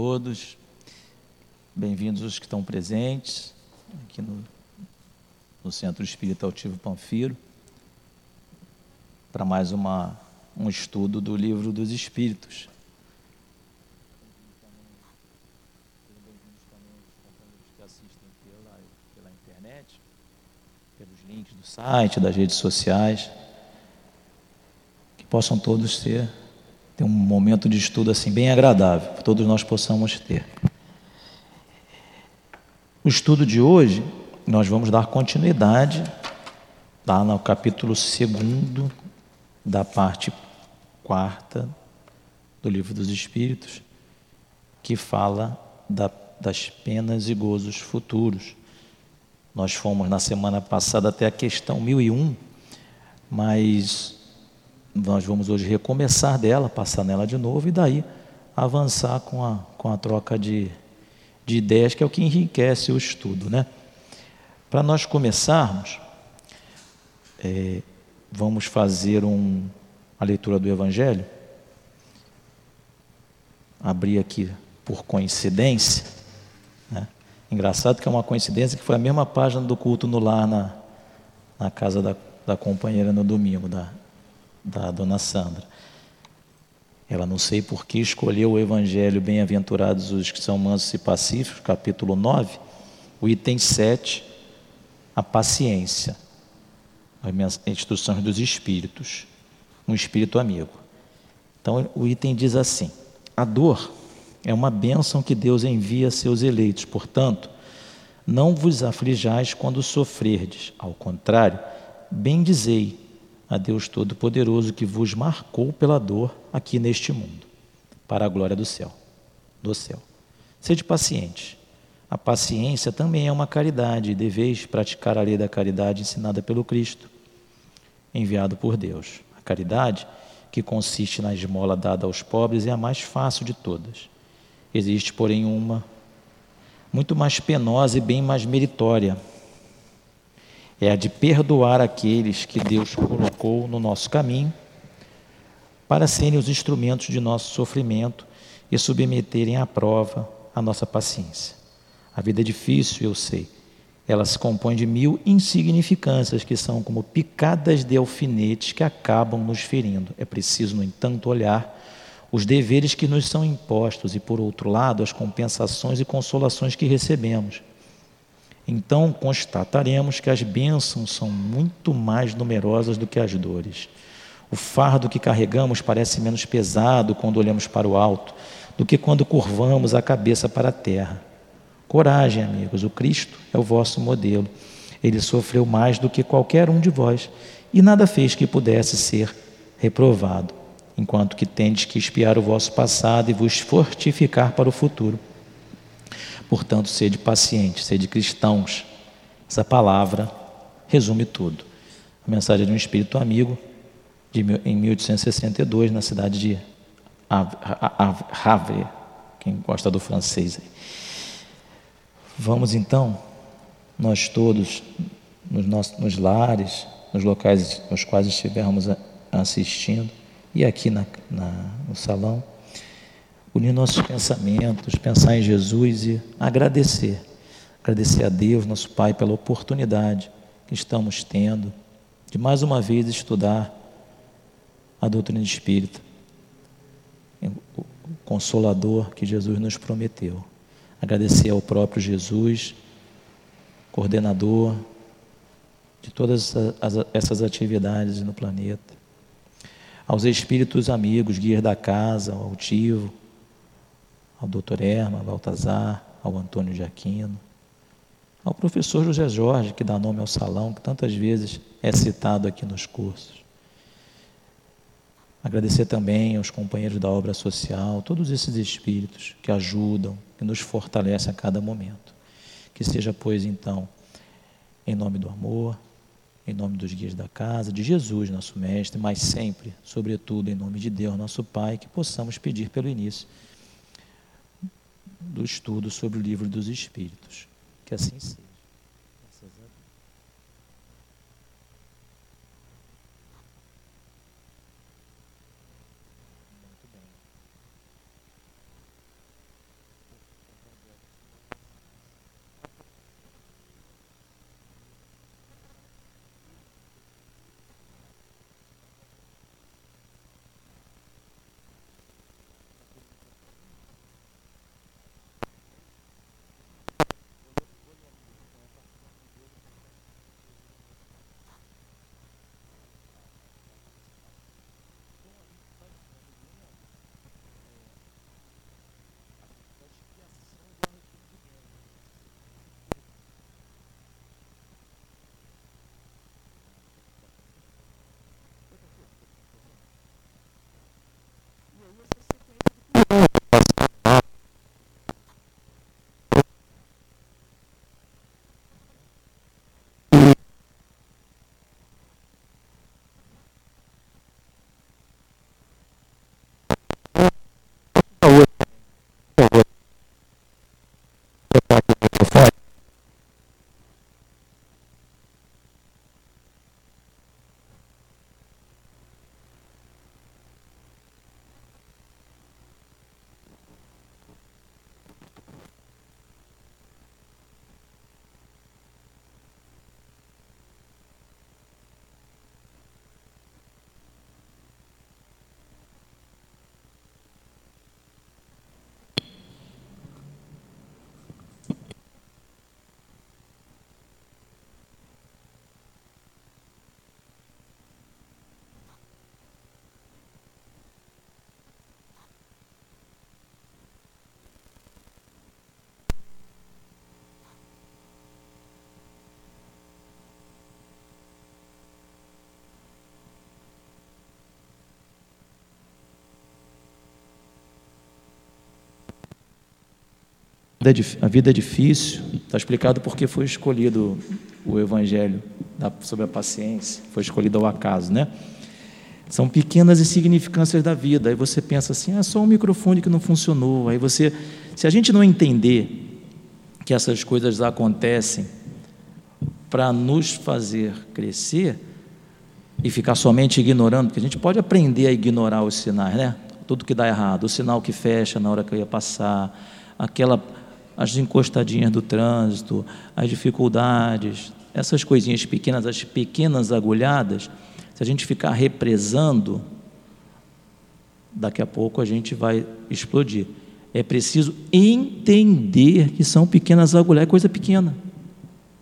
todos. Bem-vindos os que estão presentes aqui no, no Centro Espírita Altivo Panfiro para mais uma, um estudo do Livro dos Espíritos. pelos links do site, das redes sociais, que possam todos ter, ter um momento de estudo assim bem agradável, que todos nós possamos ter. O estudo de hoje, nós vamos dar continuidade lá no capítulo 2 da parte quarta do Livro dos Espíritos, que fala da das penas e gozos futuros. Nós fomos na semana passada até a questão 1001, mas nós vamos hoje recomeçar dela, passar nela de novo e daí avançar com a, com a troca de, de ideias, que é o que enriquece o estudo. Né? Para nós começarmos, é, vamos fazer um, a leitura do Evangelho. Abrir aqui por coincidência. Né? Engraçado que é uma coincidência que foi a mesma página do culto no lar na, na casa da, da companheira no domingo, da, da dona Sandra. Ela não sei por que escolheu o Evangelho Bem-aventurados os que são mansos e pacíficos, capítulo 9, o item 7, a paciência, as instruções dos espíritos, um espírito amigo. Então o item diz assim: a dor é uma bênção que Deus envia a seus eleitos. Portanto, não vos aflijais quando sofrerdes. Ao contrário, bendizei a Deus Todo-Poderoso que vos marcou pela dor aqui neste mundo, para a glória do céu, do céu. Sede pacientes. A paciência também é uma caridade e deveis praticar a lei da caridade ensinada pelo Cristo, enviado por Deus. A caridade, que consiste na esmola dada aos pobres, é a mais fácil de todas. Existe, porém, uma muito mais penosa e bem mais meritória. É a de perdoar aqueles que Deus colocou no nosso caminho para serem os instrumentos de nosso sofrimento e submeterem à prova a nossa paciência. A vida é difícil, eu sei. Ela se compõe de mil insignificâncias que são como picadas de alfinetes que acabam nos ferindo. É preciso, no entanto, olhar os deveres que nos são impostos e, por outro lado, as compensações e consolações que recebemos. Então constataremos que as bênçãos são muito mais numerosas do que as dores. O fardo que carregamos parece menos pesado quando olhamos para o alto do que quando curvamos a cabeça para a terra. Coragem, amigos, o Cristo é o vosso modelo. Ele sofreu mais do que qualquer um de vós e nada fez que pudesse ser reprovado enquanto que tendes que espiar o vosso passado e vos fortificar para o futuro. Portanto, sede pacientes, sede cristãos. Essa palavra resume tudo. A mensagem de um espírito amigo de, em 1862, na cidade de Havre, quem gosta do francês. Vamos então, nós todos, nos, nossos, nos lares, nos locais nos quais estivermos assistindo, e aqui na, na, no salão, unir nossos pensamentos, pensar em Jesus e agradecer. Agradecer a Deus, nosso Pai, pela oportunidade que estamos tendo de mais uma vez estudar a doutrina espírita, o consolador que Jesus nos prometeu. Agradecer ao próprio Jesus, coordenador de todas essas atividades no planeta aos espíritos amigos, guias da casa, ao altivo, ao doutor Erma, ao Baltazar, ao Antônio Jaquino, ao professor José Jorge, que dá nome ao salão, que tantas vezes é citado aqui nos cursos. Agradecer também aos companheiros da obra social, todos esses espíritos que ajudam, que nos fortalecem a cada momento. Que seja, pois, então, em nome do amor, em nome dos guias da casa, de Jesus, nosso Mestre, mas sempre, sobretudo, em nome de Deus, nosso Pai, que possamos pedir pelo início do estudo sobre o livro dos Espíritos. Que assim seja. A vida é difícil, está explicado porque foi escolhido o Evangelho sobre a paciência, foi escolhido ao acaso, né? São pequenas insignificâncias da vida. Aí você pensa assim: ah, só um microfone que não funcionou. Aí você, se a gente não entender que essas coisas acontecem para nos fazer crescer e ficar somente ignorando, porque a gente pode aprender a ignorar os sinais, né? Tudo que dá errado, o sinal que fecha na hora que eu ia passar, aquela as encostadinhas do trânsito, as dificuldades, essas coisinhas pequenas, as pequenas agulhadas, se a gente ficar represando, daqui a pouco a gente vai explodir. É preciso entender que são pequenas agulhadas, é coisa pequena.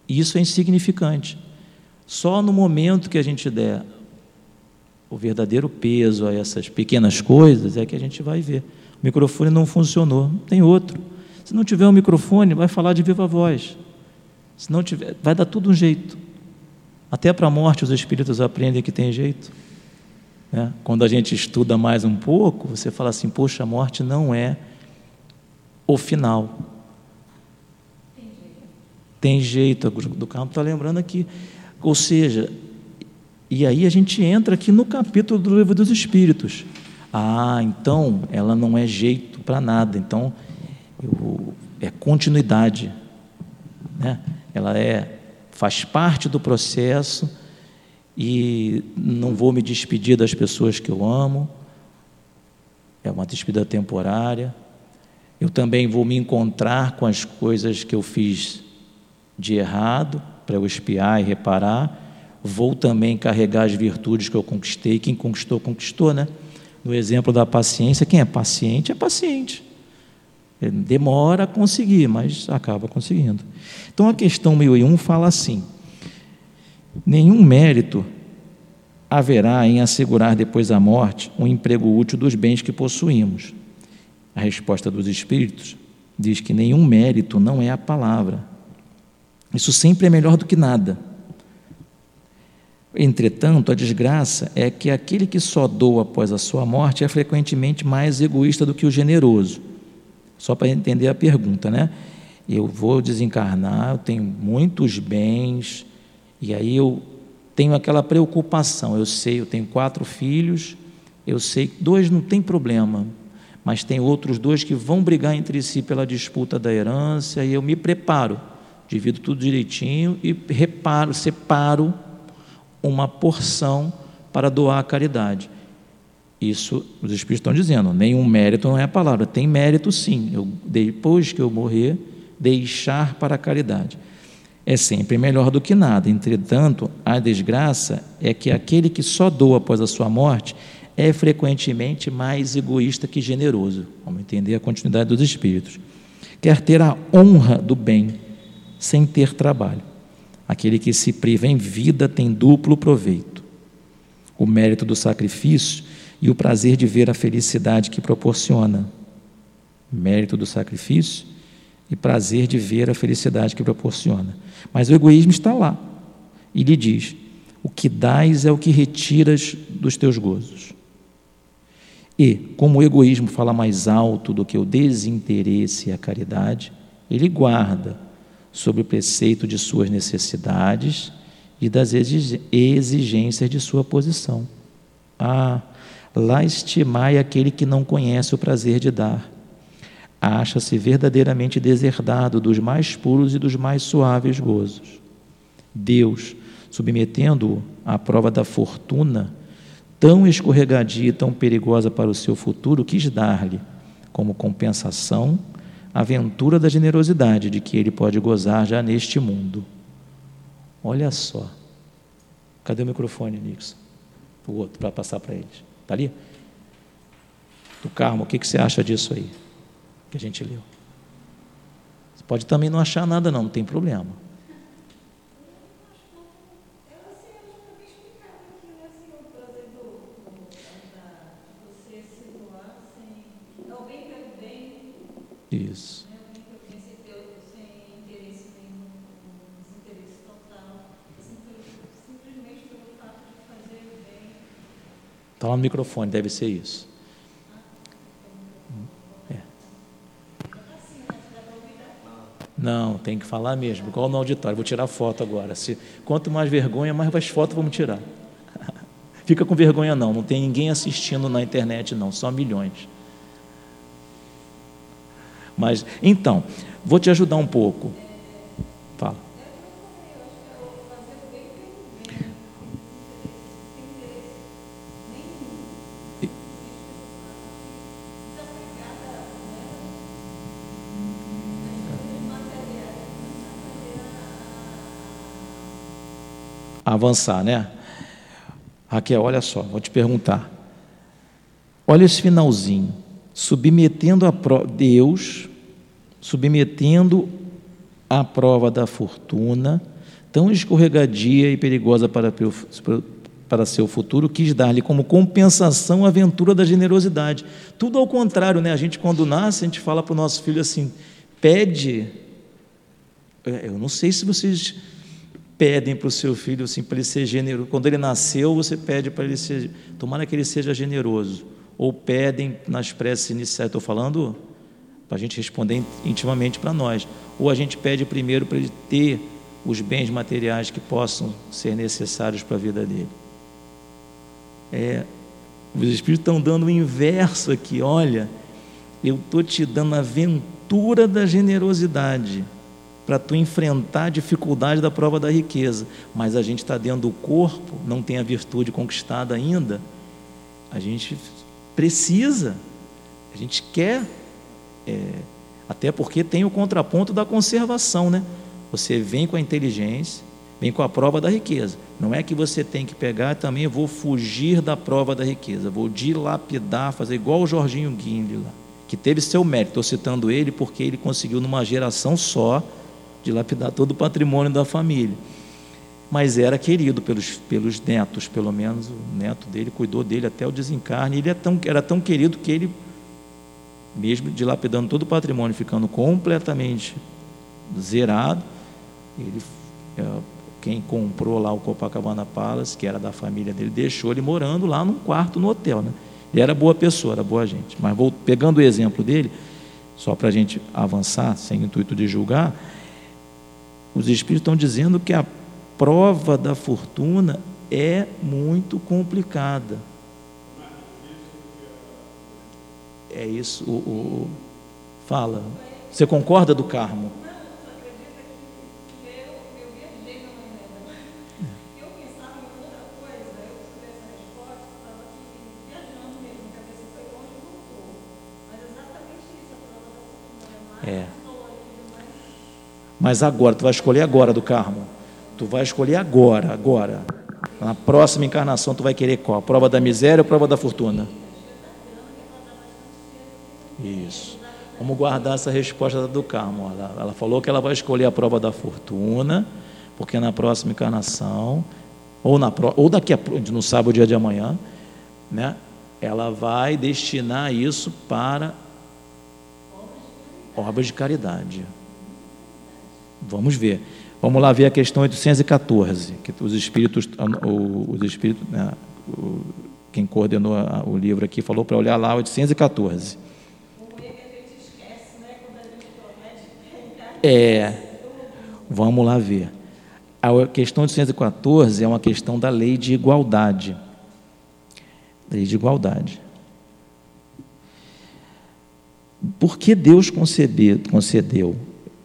Isso é insignificante. Só no momento que a gente der o verdadeiro peso a essas pequenas coisas é que a gente vai ver. O microfone não funcionou, tem outro. Se não tiver um microfone, vai falar de viva voz. Se não tiver, vai dar tudo um jeito. Até para a morte os espíritos aprendem que tem jeito. Né? Quando a gente estuda mais um pouco, você fala assim: poxa, a morte não é o final. Tem jeito, do campo está lembrando aqui. Ou seja, e aí a gente entra aqui no capítulo do livro dos Espíritos. Ah, então ela não é jeito para nada, então eu, é continuidade. Né? Ela é faz parte do processo e não vou me despedir das pessoas que eu amo, é uma despedida temporária. Eu também vou me encontrar com as coisas que eu fiz de errado, para eu espiar e reparar. Vou também carregar as virtudes que eu conquistei. Quem conquistou, conquistou, né? No exemplo da paciência, quem é paciente é paciente. Demora a conseguir, mas acaba conseguindo. Então a questão 1001 fala assim: nenhum mérito haverá em assegurar depois da morte um emprego útil dos bens que possuímos. A resposta dos espíritos diz que nenhum mérito não é a palavra. Isso sempre é melhor do que nada. Entretanto, a desgraça é que aquele que só doa após a sua morte é frequentemente mais egoísta do que o generoso. Só para entender a pergunta, né? Eu vou desencarnar, eu tenho muitos bens, e aí eu tenho aquela preocupação. Eu sei, eu tenho quatro filhos, eu sei que dois não tem problema, mas tem outros dois que vão brigar entre si pela disputa da herança, e eu me preparo, divido tudo direitinho e reparo, separo uma porção para doar à caridade. Isso os Espíritos estão dizendo, nenhum mérito não é a palavra, tem mérito sim. Eu, depois que eu morrer, deixar para a caridade. É sempre melhor do que nada. Entretanto, a desgraça é que aquele que só doa após a sua morte é frequentemente mais egoísta que generoso. Vamos entender a continuidade dos Espíritos. Quer ter a honra do bem sem ter trabalho. Aquele que se priva em vida tem duplo proveito. O mérito do sacrifício e o prazer de ver a felicidade que proporciona. Mérito do sacrifício e prazer de ver a felicidade que proporciona. Mas o egoísmo está lá e lhe diz: o que dás é o que retiras dos teus gozos. E, como o egoísmo fala mais alto do que o desinteresse e a caridade, ele guarda sobre o preceito de suas necessidades e das exigências de sua posição. Ah, Lá estimai aquele que não conhece o prazer de dar. Acha-se verdadeiramente deserdado dos mais puros e dos mais suaves gozos. Deus, submetendo-o à prova da fortuna, tão escorregadia e tão perigosa para o seu futuro, quis dar-lhe, como compensação, a aventura da generosidade de que ele pode gozar já neste mundo. Olha só. Cadê o microfone, Nixon? O outro, para passar para eles. Está ali? Do Carmo, o que, que você acha disso aí? Que a gente leu. Você pode também não achar nada, não, não tem problema. Isso. Está lá no microfone, deve ser isso. É. Não, tem que falar mesmo, igual no auditório. Vou tirar foto agora. Se, quanto mais vergonha, mais mais foto vamos tirar. Fica com vergonha não, não tem ninguém assistindo na internet não, só milhões. Mas então, vou te ajudar um pouco. Fala. Avançar, né? Raquel, olha só, vou te perguntar. Olha esse finalzinho. Submetendo a prova, Deus, submetendo a prova da fortuna, tão escorregadia e perigosa para, para seu futuro, quis dar-lhe como compensação a aventura da generosidade. Tudo ao contrário, né? A gente, quando nasce, a gente fala para o nosso filho assim: pede. É, eu não sei se vocês pedem para o seu filho assim, para ele ser generoso. Quando ele nasceu, você pede para ele ser, tomara que ele seja generoso. Ou pedem nas preces iniciais, estou falando para a gente responder intimamente para nós. Ou a gente pede primeiro para ele ter os bens materiais que possam ser necessários para a vida dele. É, os Espíritos estão dando o inverso aqui. Olha, eu estou te dando a aventura da generosidade para tu enfrentar a dificuldade da prova da riqueza. Mas a gente está dentro do corpo, não tem a virtude conquistada ainda. A gente precisa, a gente quer, é, até porque tem o contraponto da conservação, né? Você vem com a inteligência, vem com a prova da riqueza. Não é que você tem que pegar também, vou fugir da prova da riqueza, vou dilapidar, fazer igual o Jorginho Guinle lá, que teve seu mérito. Estou citando ele porque ele conseguiu numa geração só dilapidar todo o patrimônio da família. Mas era querido pelos, pelos netos, pelo menos o neto dele cuidou dele até o desencarne. Ele é tão, era tão querido que ele, mesmo dilapidando todo o patrimônio, ficando completamente zerado, ele, é, quem comprou lá o Copacabana Palace, que era da família dele, deixou ele morando lá num quarto no hotel. Né? Ele era boa pessoa, era boa gente. Mas vou, pegando o exemplo dele, só para a gente avançar, sem intuito de julgar, os Espíritos estão dizendo que a prova da fortuna é muito complicada. É isso, o, o fala. Você concorda do Carmo? É. Mas agora, tu vai escolher agora do Carmo. Tu vai escolher agora, agora. Na próxima encarnação, tu vai querer qual? A prova da miséria ou a prova da fortuna? Isso. Vamos guardar essa resposta do Carmo. Ela, ela falou que ela vai escolher a prova da fortuna, porque na próxima encarnação, ou, na, ou daqui a gente não sabe o dia de amanhã, né? ela vai destinar isso para obras de caridade. Vamos ver. Vamos lá ver a questão 814, que os espíritos, os espíritos, né, quem coordenou o livro aqui falou para olhar lá 814. É, vamos lá ver. A questão 814 é uma questão da lei de igualdade. Lei de igualdade. Por que Deus concebeu, concedeu?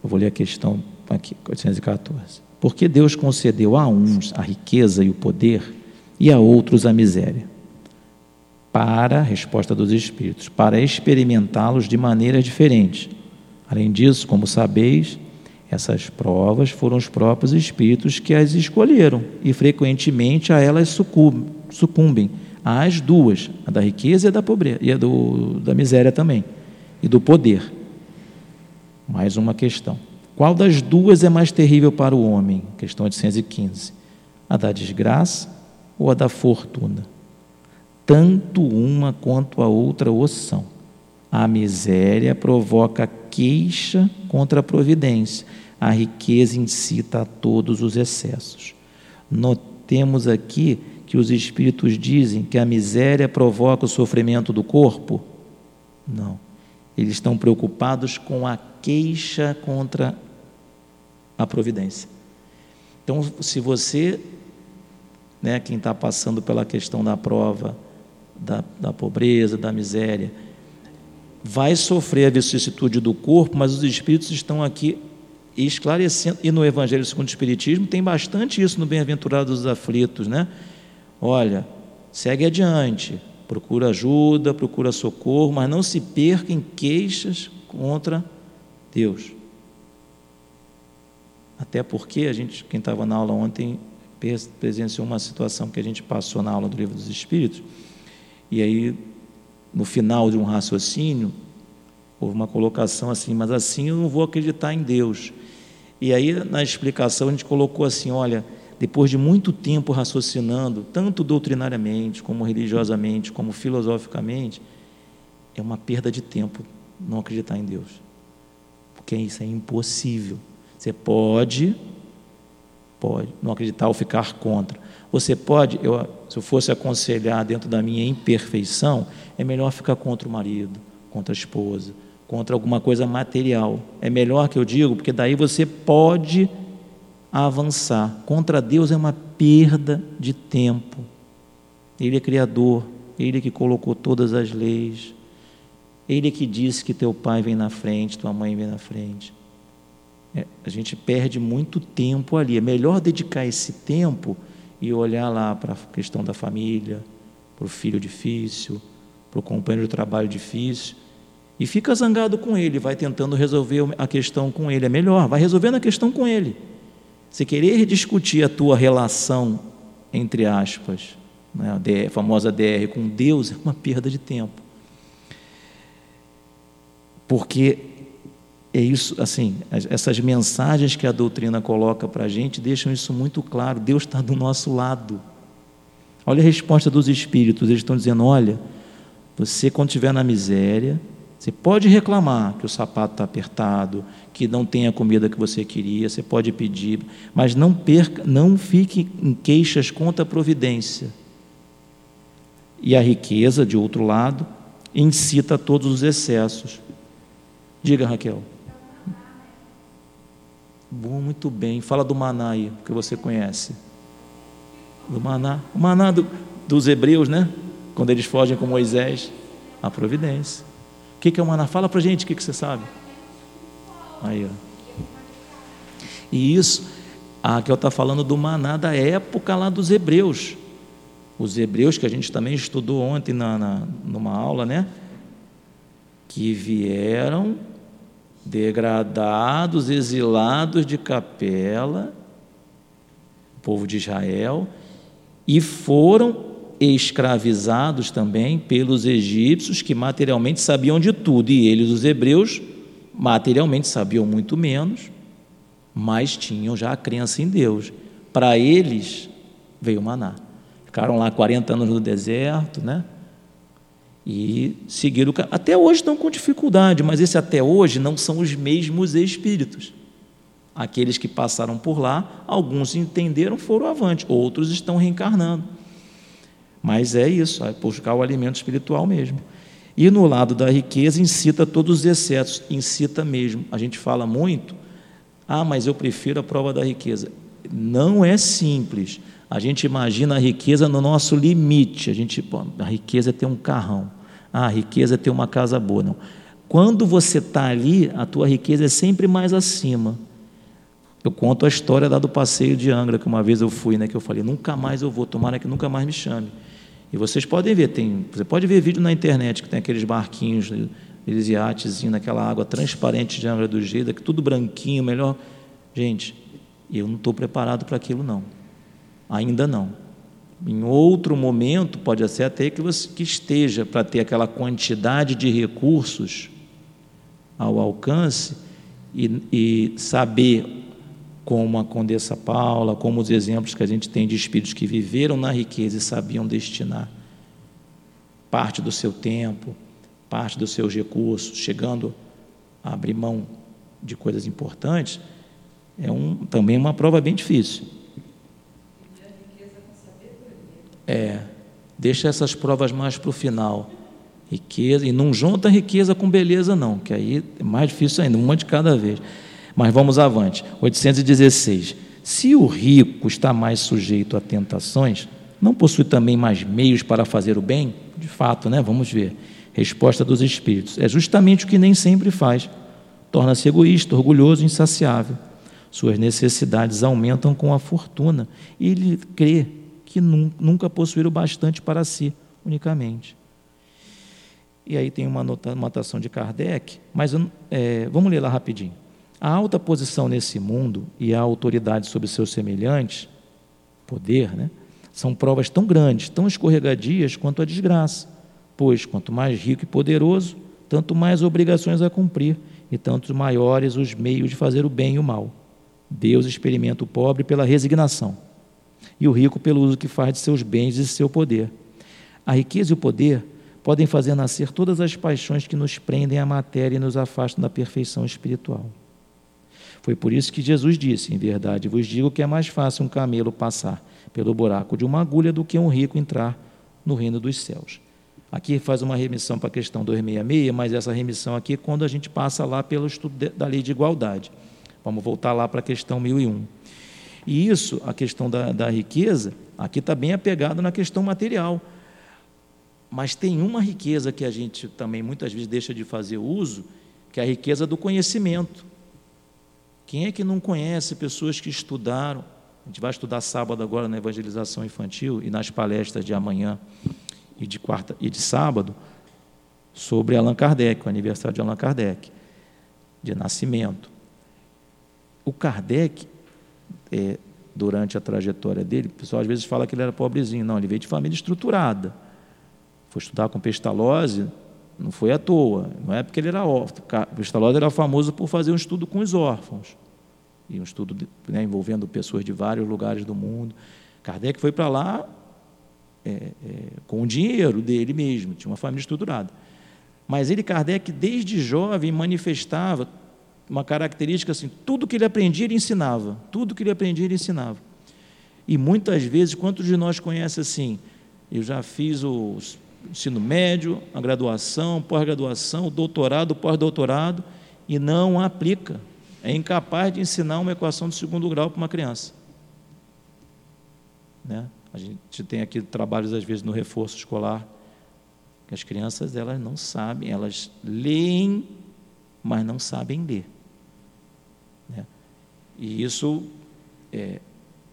Eu vou ler a questão aqui, 814. Porque Deus concedeu a uns a riqueza e o poder e a outros a miséria? Para, resposta dos Espíritos, para experimentá-los de maneiras diferentes. Além disso, como sabeis, essas provas foram os próprios Espíritos que as escolheram e frequentemente a elas sucumbem, às duas, a da riqueza e a da pobreza, e a do, da miséria também, e do poder. Mais uma questão. Qual das duas é mais terrível para o homem? Questão 815. A da desgraça ou a da fortuna? Tanto uma quanto a outra o são. A miséria provoca queixa contra a providência. A riqueza incita a todos os excessos. Notemos aqui que os espíritos dizem que a miséria provoca o sofrimento do corpo? Não. Eles estão preocupados com a queixa contra a providência. Então, se você, né, quem está passando pela questão da prova, da, da pobreza, da miséria, vai sofrer a vicissitude do corpo, mas os espíritos estão aqui esclarecendo. E no Evangelho segundo o Espiritismo tem bastante isso no Bem-aventurado dos aflitos, né? Olha, segue adiante, procura ajuda, procura socorro, mas não se perca em queixas contra Deus. Até porque a gente, quem estava na aula ontem, presenciou uma situação que a gente passou na aula do Livro dos Espíritos, e aí, no final de um raciocínio, houve uma colocação assim, mas assim eu não vou acreditar em Deus. E aí, na explicação, a gente colocou assim: olha, depois de muito tempo raciocinando, tanto doutrinariamente, como religiosamente, como filosoficamente, é uma perda de tempo não acreditar em Deus. Porque isso é impossível. Você pode, pode não acreditar ou ficar contra. Você pode, eu, se eu fosse aconselhar dentro da minha imperfeição, é melhor ficar contra o marido, contra a esposa, contra alguma coisa material. É melhor que eu digo, porque daí você pode avançar. Contra Deus é uma perda de tempo. Ele é criador, ele é que colocou todas as leis. Ele é que disse que teu pai vem na frente, tua mãe vem na frente. É, a gente perde muito tempo ali. É melhor dedicar esse tempo e olhar lá para a questão da família, para o filho difícil, para o companheiro de trabalho difícil, e fica zangado com ele, vai tentando resolver a questão com ele. É melhor, vai resolvendo a questão com ele. Se querer discutir a tua relação, entre aspas, né, a, DR, a famosa DR com Deus, é uma perda de tempo. Porque é isso, assim, essas mensagens que a doutrina coloca para a gente deixam isso muito claro. Deus está do nosso lado. Olha a resposta dos espíritos, eles estão dizendo: olha, você quando estiver na miséria, você pode reclamar que o sapato está apertado, que não tem a comida que você queria, você pode pedir, mas não perca, não fique em queixas contra a providência. E a riqueza, de outro lado, incita a todos os excessos. Diga, Raquel. Bom, muito bem. Fala do maná aí, que você conhece. Do maná. O maná do, dos hebreus, né? Quando eles fogem com Moisés. A providência. O que, é o maná? Fala pra gente o que, você sabe. Aí, ó. E isso, a Raquel está falando do maná da época lá dos hebreus. Os hebreus que a gente também estudou ontem na, na numa aula, né? Que vieram degradados, exilados de capela, povo de Israel, e foram escravizados também pelos egípcios, que materialmente sabiam de tudo, e eles, os hebreus, materialmente sabiam muito menos, mas tinham já a crença em Deus. Para eles veio o maná. Ficaram lá 40 anos no deserto, né? E seguir o Até hoje estão com dificuldade, mas esse até hoje não são os mesmos espíritos. Aqueles que passaram por lá, alguns entenderam, foram avante, outros estão reencarnando. Mas é isso, é buscar o alimento espiritual mesmo. E no lado da riqueza, incita todos os excessos, incita mesmo. A gente fala muito, ah, mas eu prefiro a prova da riqueza. Não é simples. A gente imagina a riqueza no nosso limite. A gente, a riqueza é ter um carrão. Ah, a riqueza é ter uma casa boa. Não. Quando você está ali, a tua riqueza é sempre mais acima. Eu conto a história do passeio de Angra, que uma vez eu fui, né, que eu falei, nunca mais eu vou, tomara que nunca mais me chame. E vocês podem ver, tem, você pode ver vídeo na internet que tem aqueles barquinhos, aqueles iates naquela água transparente de Angra do Gida, que tudo branquinho, melhor. Gente, eu não estou preparado para aquilo não. Ainda não. Em outro momento, pode ser até que você que esteja para ter aquela quantidade de recursos ao alcance e, e saber como a Condessa Paula, como os exemplos que a gente tem de espíritos que viveram na riqueza e sabiam destinar parte do seu tempo, parte dos seus recursos, chegando a abrir mão de coisas importantes, é um, também uma prova bem difícil. É, deixa essas provas mais para o final. Riqueza, e não junta riqueza com beleza, não, que aí é mais difícil ainda, uma de cada vez. Mas vamos avante. 816. Se o rico está mais sujeito a tentações, não possui também mais meios para fazer o bem? De fato, né? Vamos ver. Resposta dos espíritos. É justamente o que nem sempre faz. Torna-se egoísta, orgulhoso, insaciável. Suas necessidades aumentam com a fortuna e ele crê que nunca possuir o bastante para si, unicamente. E aí tem uma anotação de Kardec, mas é, vamos ler lá rapidinho. A alta posição nesse mundo e a autoridade sobre seus semelhantes, poder, né, são provas tão grandes, tão escorregadias quanto a desgraça, pois quanto mais rico e poderoso, tanto mais obrigações a cumprir e tanto maiores os meios de fazer o bem e o mal. Deus experimenta o pobre pela resignação e o rico pelo uso que faz de seus bens e de seu poder. A riqueza e o poder podem fazer nascer todas as paixões que nos prendem à matéria e nos afastam da perfeição espiritual. Foi por isso que Jesus disse: Em verdade vos digo que é mais fácil um camelo passar pelo buraco de uma agulha do que um rico entrar no reino dos céus. Aqui faz uma remissão para a questão 266, mas essa remissão aqui é quando a gente passa lá pelo estudo da lei de igualdade. Vamos voltar lá para a questão 1001. E isso, a questão da, da riqueza, aqui está bem apegado na questão material. Mas tem uma riqueza que a gente também muitas vezes deixa de fazer uso, que é a riqueza do conhecimento. Quem é que não conhece pessoas que estudaram? A gente vai estudar sábado agora na evangelização infantil e nas palestras de amanhã e de quarta e de sábado sobre Allan Kardec, o aniversário de Allan Kardec, de nascimento. O Kardec, é, durante a trajetória dele, o pessoal às vezes fala que ele era pobrezinho. Não, ele veio de família estruturada foi estudar com Pestalozzi, não foi à toa, não é porque ele era órfão. Pestalozzi era famoso por fazer um estudo com os órfãos, e um estudo né, envolvendo pessoas de vários lugares do mundo. Kardec foi para lá é, é, com o dinheiro dele mesmo, tinha uma família estruturada. Mas ele, Kardec, desde jovem, manifestava uma característica assim: tudo que ele aprendia, ele ensinava. Tudo que ele aprendia, ele ensinava. E muitas vezes, quantos de nós conhecem assim? Eu já fiz os ensino médio, a graduação, pós-graduação, doutorado, pós-doutorado, e não aplica. É incapaz de ensinar uma equação de segundo grau para uma criança. Né? A gente tem aqui trabalhos, às vezes, no reforço escolar, que as crianças elas não sabem, elas leem, mas não sabem ler. E isso, é,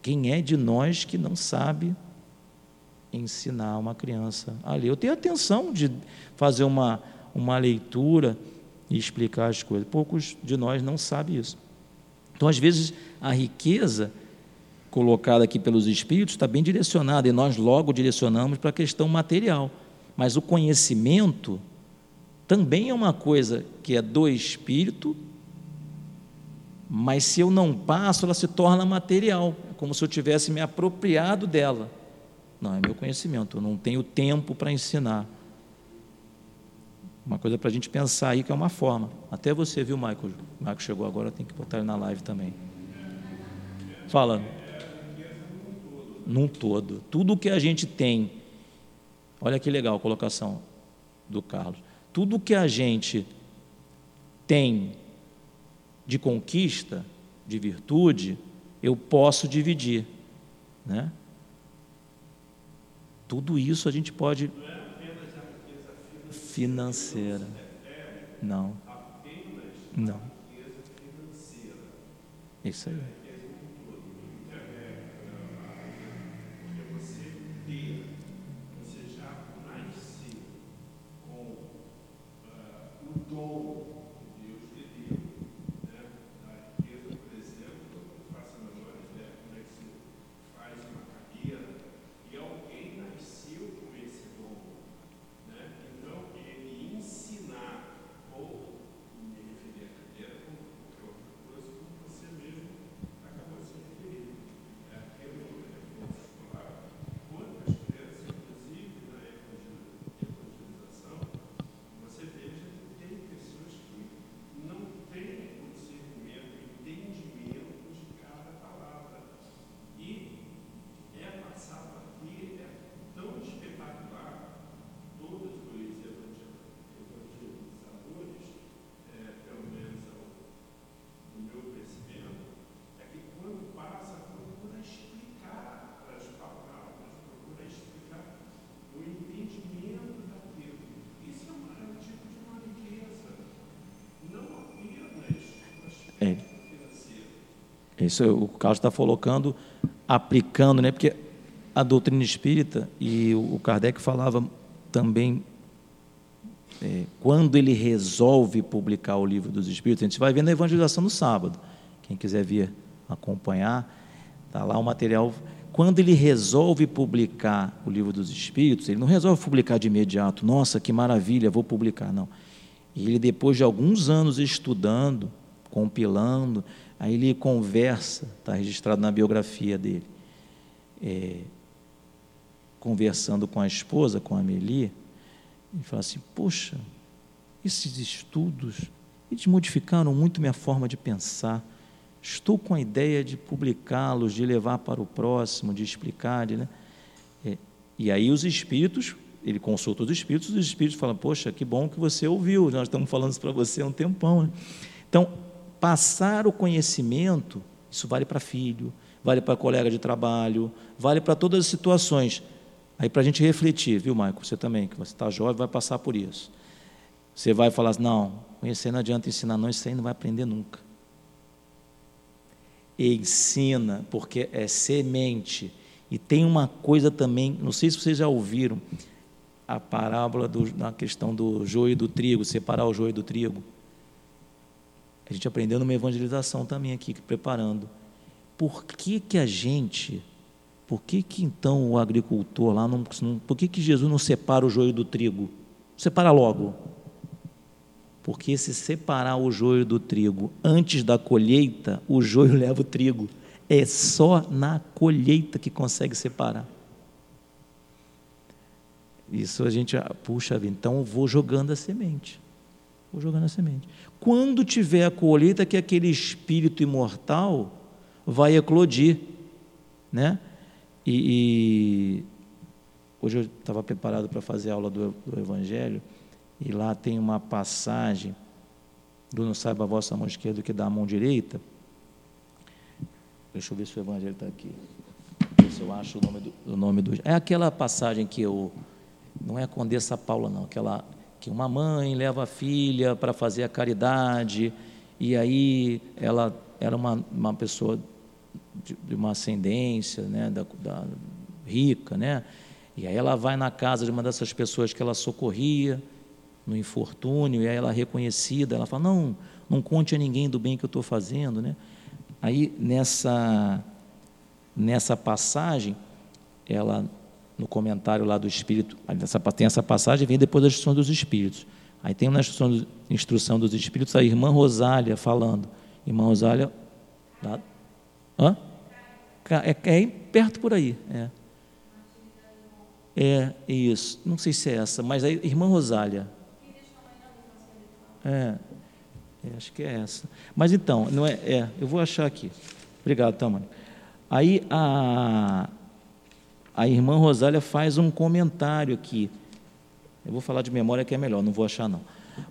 quem é de nós que não sabe ensinar uma criança a ler. Eu tenho atenção de fazer uma, uma leitura e explicar as coisas. Poucos de nós não sabem isso. Então, às vezes, a riqueza colocada aqui pelos espíritos está bem direcionada e nós logo direcionamos para a questão material. Mas o conhecimento também é uma coisa que é do espírito, mas se eu não passo, ela se torna material, é como se eu tivesse me apropriado dela. Não, é meu conhecimento, eu não tenho tempo para ensinar. Uma coisa para a gente pensar aí que é uma forma. Até você, viu, Michael? O Michael chegou agora, tem que botar ele na live também. Fala. Num todo. Tudo que a gente tem. Olha que legal a colocação do Carlos. Tudo que a gente tem de conquista, de virtude, eu posso dividir. Né? Tudo isso a gente pode. Financeira. Não. Não. Isso aí. Isso o Carlos está colocando, aplicando, né? Porque a doutrina espírita e o Kardec falava também é, quando ele resolve publicar o livro dos Espíritos, a gente vai ver na evangelização no sábado. Quem quiser vir acompanhar, está lá o material. Quando ele resolve publicar o livro dos Espíritos, ele não resolve publicar de imediato, nossa, que maravilha, vou publicar, não. Ele, depois de alguns anos estudando, compilando, aí ele conversa, está registrado na biografia dele, é, conversando com a esposa, com a Amelie, e fala assim: Poxa, esses estudos, eles modificaram muito minha forma de pensar. Estou com a ideia de publicá-los, de levar para o próximo, de explicar. De, né? é, e aí os espíritos, ele consulta os espíritos, os espíritos falam: Poxa, que bom que você ouviu, nós estamos falando isso para você há um tempão. Né? Então, passar o conhecimento, isso vale para filho, vale para colega de trabalho, vale para todas as situações. Aí para a gente refletir, viu, Maico? Você também, que você está jovem, vai passar por isso. Você vai falar assim, não, conhecer não adianta ensinar, não, isso aí não vai aprender nunca. E ensina, porque é semente. E tem uma coisa também, não sei se vocês já ouviram, a parábola do, na questão do joio e do trigo, separar o joio do trigo. A gente aprendeu numa evangelização também aqui, preparando. Por que, que a gente por que, que então o agricultor lá, não, por que, que Jesus não separa o joio do trigo? Separa logo. Porque se separar o joio do trigo antes da colheita, o joio leva o trigo. É só na colheita que consegue separar. Isso a gente, ah, puxa vida, então vou jogando a semente. Vou jogando a semente. Quando tiver a colheita, que aquele espírito imortal vai eclodir, né? E, e hoje eu estava preparado para fazer a aula do, do, Evangelho, e lá tem uma passagem do Não saiba a vossa mão esquerda que dá a mão direita. Deixa eu ver se o Evangelho está aqui. Se eu acho o nome do, o nome do. É aquela passagem que eu. Não é a Condessa Paula, não. Aquela que uma mãe leva a filha para fazer a caridade, e aí ela era uma, uma pessoa de, de uma ascendência, né, da, da, rica, né? E aí ela vai na casa de uma dessas pessoas que ela socorria no infortúnio, e aí ela é reconhecida, ela fala: "Não, não conte a ninguém do bem que eu estou fazendo", né? Aí nessa nessa passagem, ela no comentário lá do Espírito, tem essa passagem vem depois da instrução dos Espíritos. Aí tem na instrução, instrução dos Espíritos a irmã Rosália falando. Irmã Rosália, Hã? É, é perto por aí. É. é isso. Não sei se é essa, mas a irmã Rosália. É, é, acho que é essa. Mas então, não é, é eu vou achar aqui. Obrigado, Tamara. Aí a, a irmã Rosália faz um comentário aqui. Eu vou falar de memória que é melhor, não vou achar não.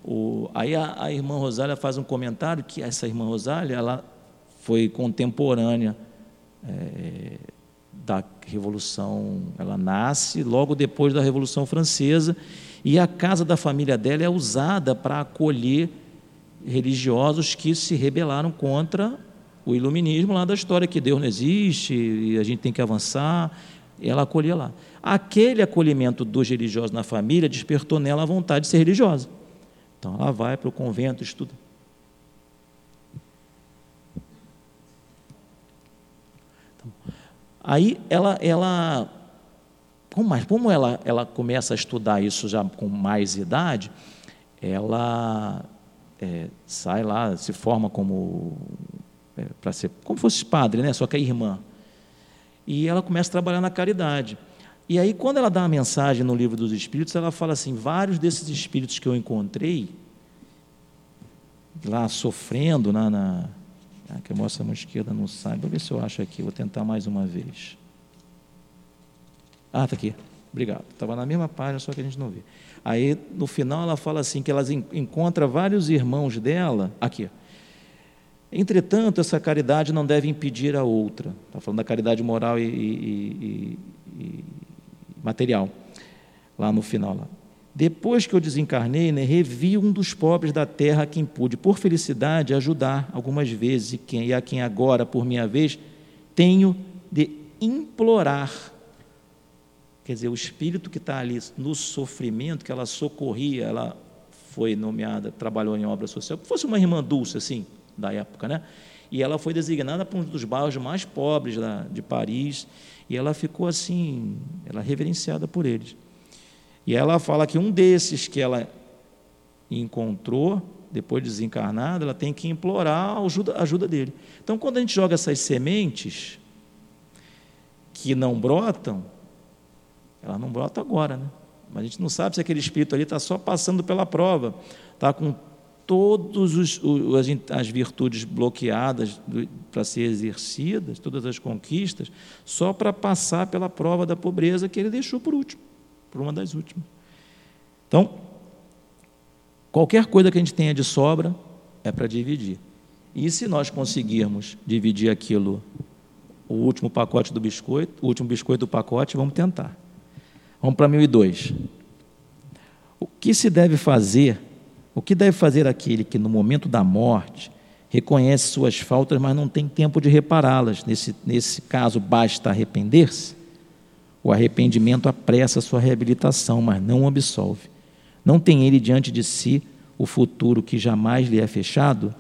O, aí a, a irmã Rosália faz um comentário que essa irmã Rosália, ela foi contemporânea é, da Revolução. Ela nasce logo depois da Revolução Francesa e a casa da família dela é usada para acolher religiosos que se rebelaram contra o iluminismo lá da história, que Deus não existe e a gente tem que avançar. Ela acolhia lá. Aquele acolhimento dos religiosos na família despertou nela a vontade de ser religiosa. Então ela vai para o convento, estuda. Aí ela, ela como, como ela, ela começa a estudar isso já com mais idade, ela é, sai lá, se forma como é, para ser como fosse padre, né? Só que é irmã. E ela começa a trabalhar na caridade. E aí, quando ela dá uma mensagem no livro dos Espíritos, ela fala assim: vários desses espíritos que eu encontrei lá sofrendo na, na ah, que mostra a mão esquerda não sai. Vou ver se eu acho aqui. Vou tentar mais uma vez. Ah, está aqui. Obrigado. Estava na mesma página, só que a gente não vê. Aí, no final, ela fala assim: que ela encontra vários irmãos dela. Aqui. Entretanto, essa caridade não deve impedir a outra. Está falando da caridade moral e, e, e, e material. Lá no final. Lá. Depois que eu desencarnei, né, revi um dos pobres da terra a quem pude, por felicidade, ajudar algumas vezes, e, quem, e a quem agora, por minha vez, tenho de implorar. Quer dizer, o espírito que está ali no sofrimento, que ela socorria, ela foi nomeada, trabalhou em obra social, que fosse uma irmã dulce, assim, da época, né? E ela foi designada para um dos bairros mais pobres lá de Paris, e ela ficou assim, ela é reverenciada por eles. E ela fala que um desses que ela encontrou, depois de desencarnada, ela tem que implorar a ajuda, ajuda dele. Então, quando a gente joga essas sementes que não brotam, ela não brota agora, né? Mas a gente não sabe se aquele espírito ali está só passando pela prova, está com todas as virtudes bloqueadas para ser exercidas, todas as conquistas, só para passar pela prova da pobreza que ele deixou por último, por uma das últimas. Então, qualquer coisa que a gente tenha de sobra é para dividir. E se nós conseguirmos dividir aquilo, o último pacote do biscoito, o último biscoito do pacote, vamos tentar. Vamos para 1002. O que se deve fazer? O que deve fazer aquele que no momento da morte reconhece suas faltas, mas não tem tempo de repará-las? Nesse, nesse caso, basta arrepender-se? O arrependimento apressa sua reabilitação, mas não absolve. Não tem ele diante de si o futuro que jamais lhe é fechado?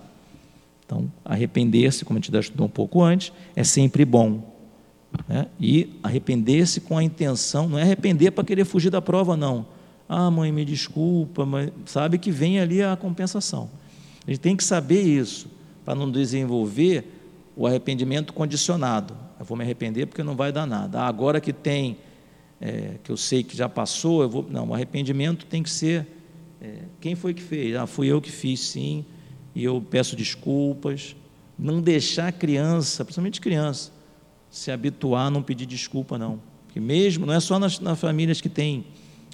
Então, arrepender-se, como a gente já estudou um pouco antes, é sempre bom. Né? E arrepender-se com a intenção, não é arrepender para querer fugir da prova, não. Ah, mãe, me desculpa, mas sabe que vem ali a compensação. A gente tem que saber isso, para não desenvolver o arrependimento condicionado. Eu vou me arrepender porque não vai dar nada. Ah, agora que tem, é, que eu sei que já passou, eu vou. Não, o arrependimento tem que ser. É, quem foi que fez? Ah, fui eu que fiz, sim, e eu peço desculpas. Não deixar a criança, principalmente criança, se habituar a não pedir desculpa, não. Porque mesmo, não é só nas, nas famílias que têm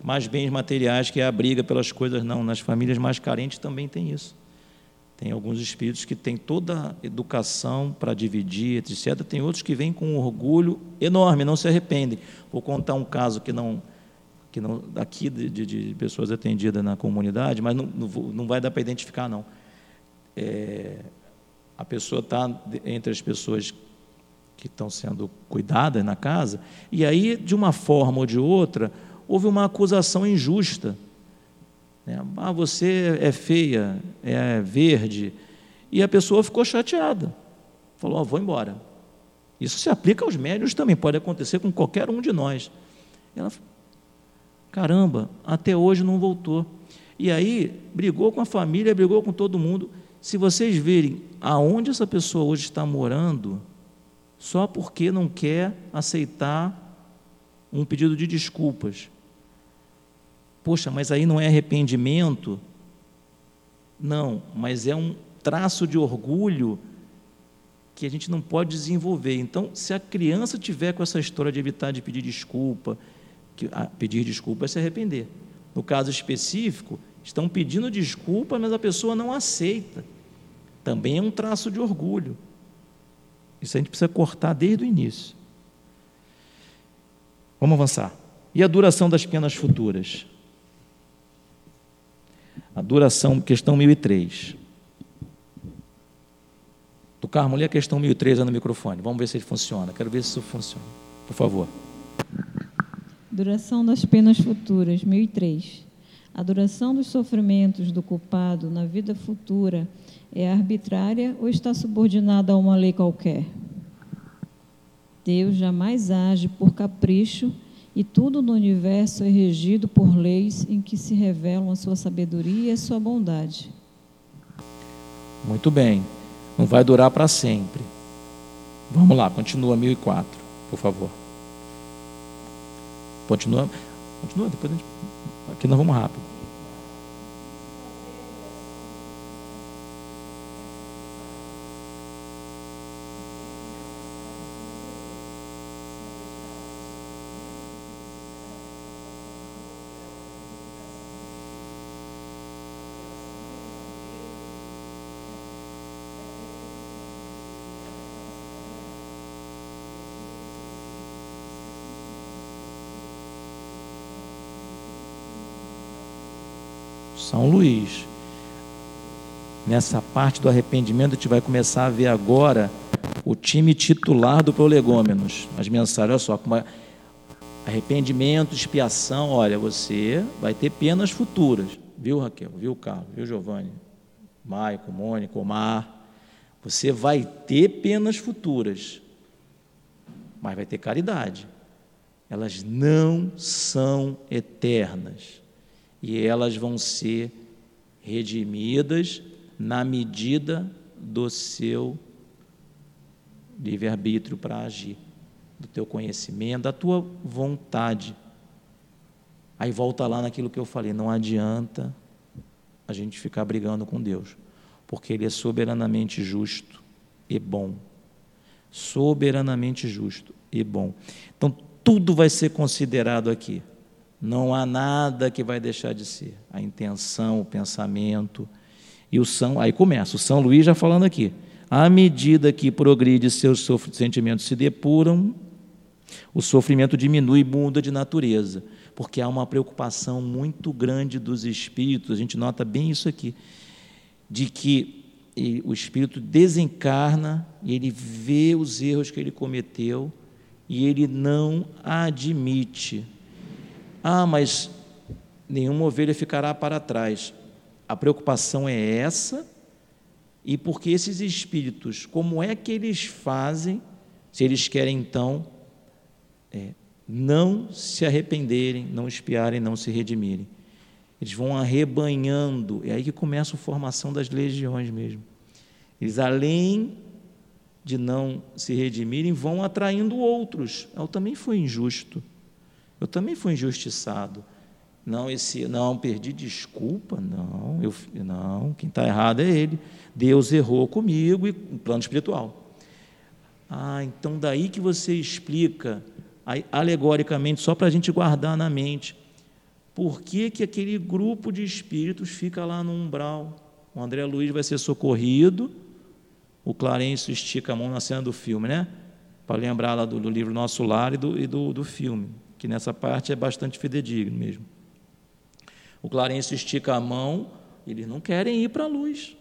mais bens materiais, que é a briga pelas coisas, não. Nas famílias mais carentes também tem isso. Tem alguns espíritos que têm toda a educação para dividir, etc. Tem outros que vêm com um orgulho enorme, não se arrependem. Vou contar um caso que não, que não aqui de, de pessoas atendidas na comunidade, mas não, não vai dar para identificar, não. É, a pessoa está entre as pessoas que estão sendo cuidadas na casa, e aí, de uma forma ou de outra, houve uma acusação injusta. Né? Ah, você é feia, é verde, e a pessoa ficou chateada. Falou, ah, vou embora. Isso se aplica aos médios também, pode acontecer com qualquer um de nós. Ela, caramba, até hoje não voltou. E aí, brigou com a família, brigou com todo mundo. Se vocês verem aonde essa pessoa hoje está morando, só porque não quer aceitar um pedido de desculpas. Poxa, mas aí não é arrependimento? Não, mas é um traço de orgulho que a gente não pode desenvolver. Então, se a criança tiver com essa história de evitar de pedir desculpa, que, ah, pedir desculpa é se arrepender. No caso específico, estão pedindo desculpa, mas a pessoa não aceita. Também é um traço de orgulho. Isso a gente precisa cortar desde o início. Vamos avançar. E a duração das penas futuras? A duração, questão 1003. Do Carmo, lê a questão 1003 no microfone. Vamos ver se funciona. Quero ver se isso funciona. Por favor. Duração das penas futuras, 1003. A duração dos sofrimentos do culpado na vida futura é arbitrária ou está subordinada a uma lei qualquer? Deus jamais age por capricho e tudo no universo é regido por leis em que se revelam a sua sabedoria e a sua bondade. Muito bem. Não vai durar para sempre. Vamos lá, continua 1004, por favor. Continua. Continua, depois a gente. Aqui nós vamos rápido. Nessa parte do arrependimento, a gente vai começar a ver agora o time titular do Prolegômenos. As mensagens, olha só, arrependimento, expiação, olha, você vai ter penas futuras. Viu, Raquel? Viu, Carlos? Viu, Giovanni? Maico, Mônica, Omar. Você vai ter penas futuras, mas vai ter caridade. Elas não são eternas e elas vão ser redimidas na medida do seu livre-arbítrio para agir, do teu conhecimento, da tua vontade. Aí volta lá naquilo que eu falei, não adianta a gente ficar brigando com Deus, porque Ele é soberanamente justo e bom. Soberanamente justo e bom. Então, tudo vai ser considerado aqui. Não há nada que vai deixar de ser. A intenção, o pensamento. E o São, aí começa, o São Luís já falando aqui. À medida que progride seus sentimentos se depuram, o sofrimento diminui e muda de natureza, porque há uma preocupação muito grande dos espíritos, a gente nota bem isso aqui, de que o espírito desencarna e ele vê os erros que ele cometeu e ele não admite. Ah, mas nenhuma ovelha ficará para trás. A preocupação é essa, e porque esses espíritos, como é que eles fazem, se eles querem então é, não se arrependerem, não espiarem, não se redimirem. Eles vão arrebanhando, é aí que começa a formação das legiões mesmo. Eles, além de não se redimirem, vão atraindo outros. Eu também fui injusto, eu também fui injustiçado. Não, esse, não, perdi desculpa, não, eu, não, quem está errado é ele. Deus errou comigo e no plano espiritual. Ah, então daí que você explica alegoricamente, só para a gente guardar na mente, por que, que aquele grupo de espíritos fica lá no umbral? O André Luiz vai ser socorrido, o Clarencio estica a mão na cena do filme, né? Para lembrar lá do, do, livro Nosso Lar e, do, e do, do filme, que nessa parte é bastante fidedigno mesmo. O Clarencio estica a mão, eles não querem ir para a luz,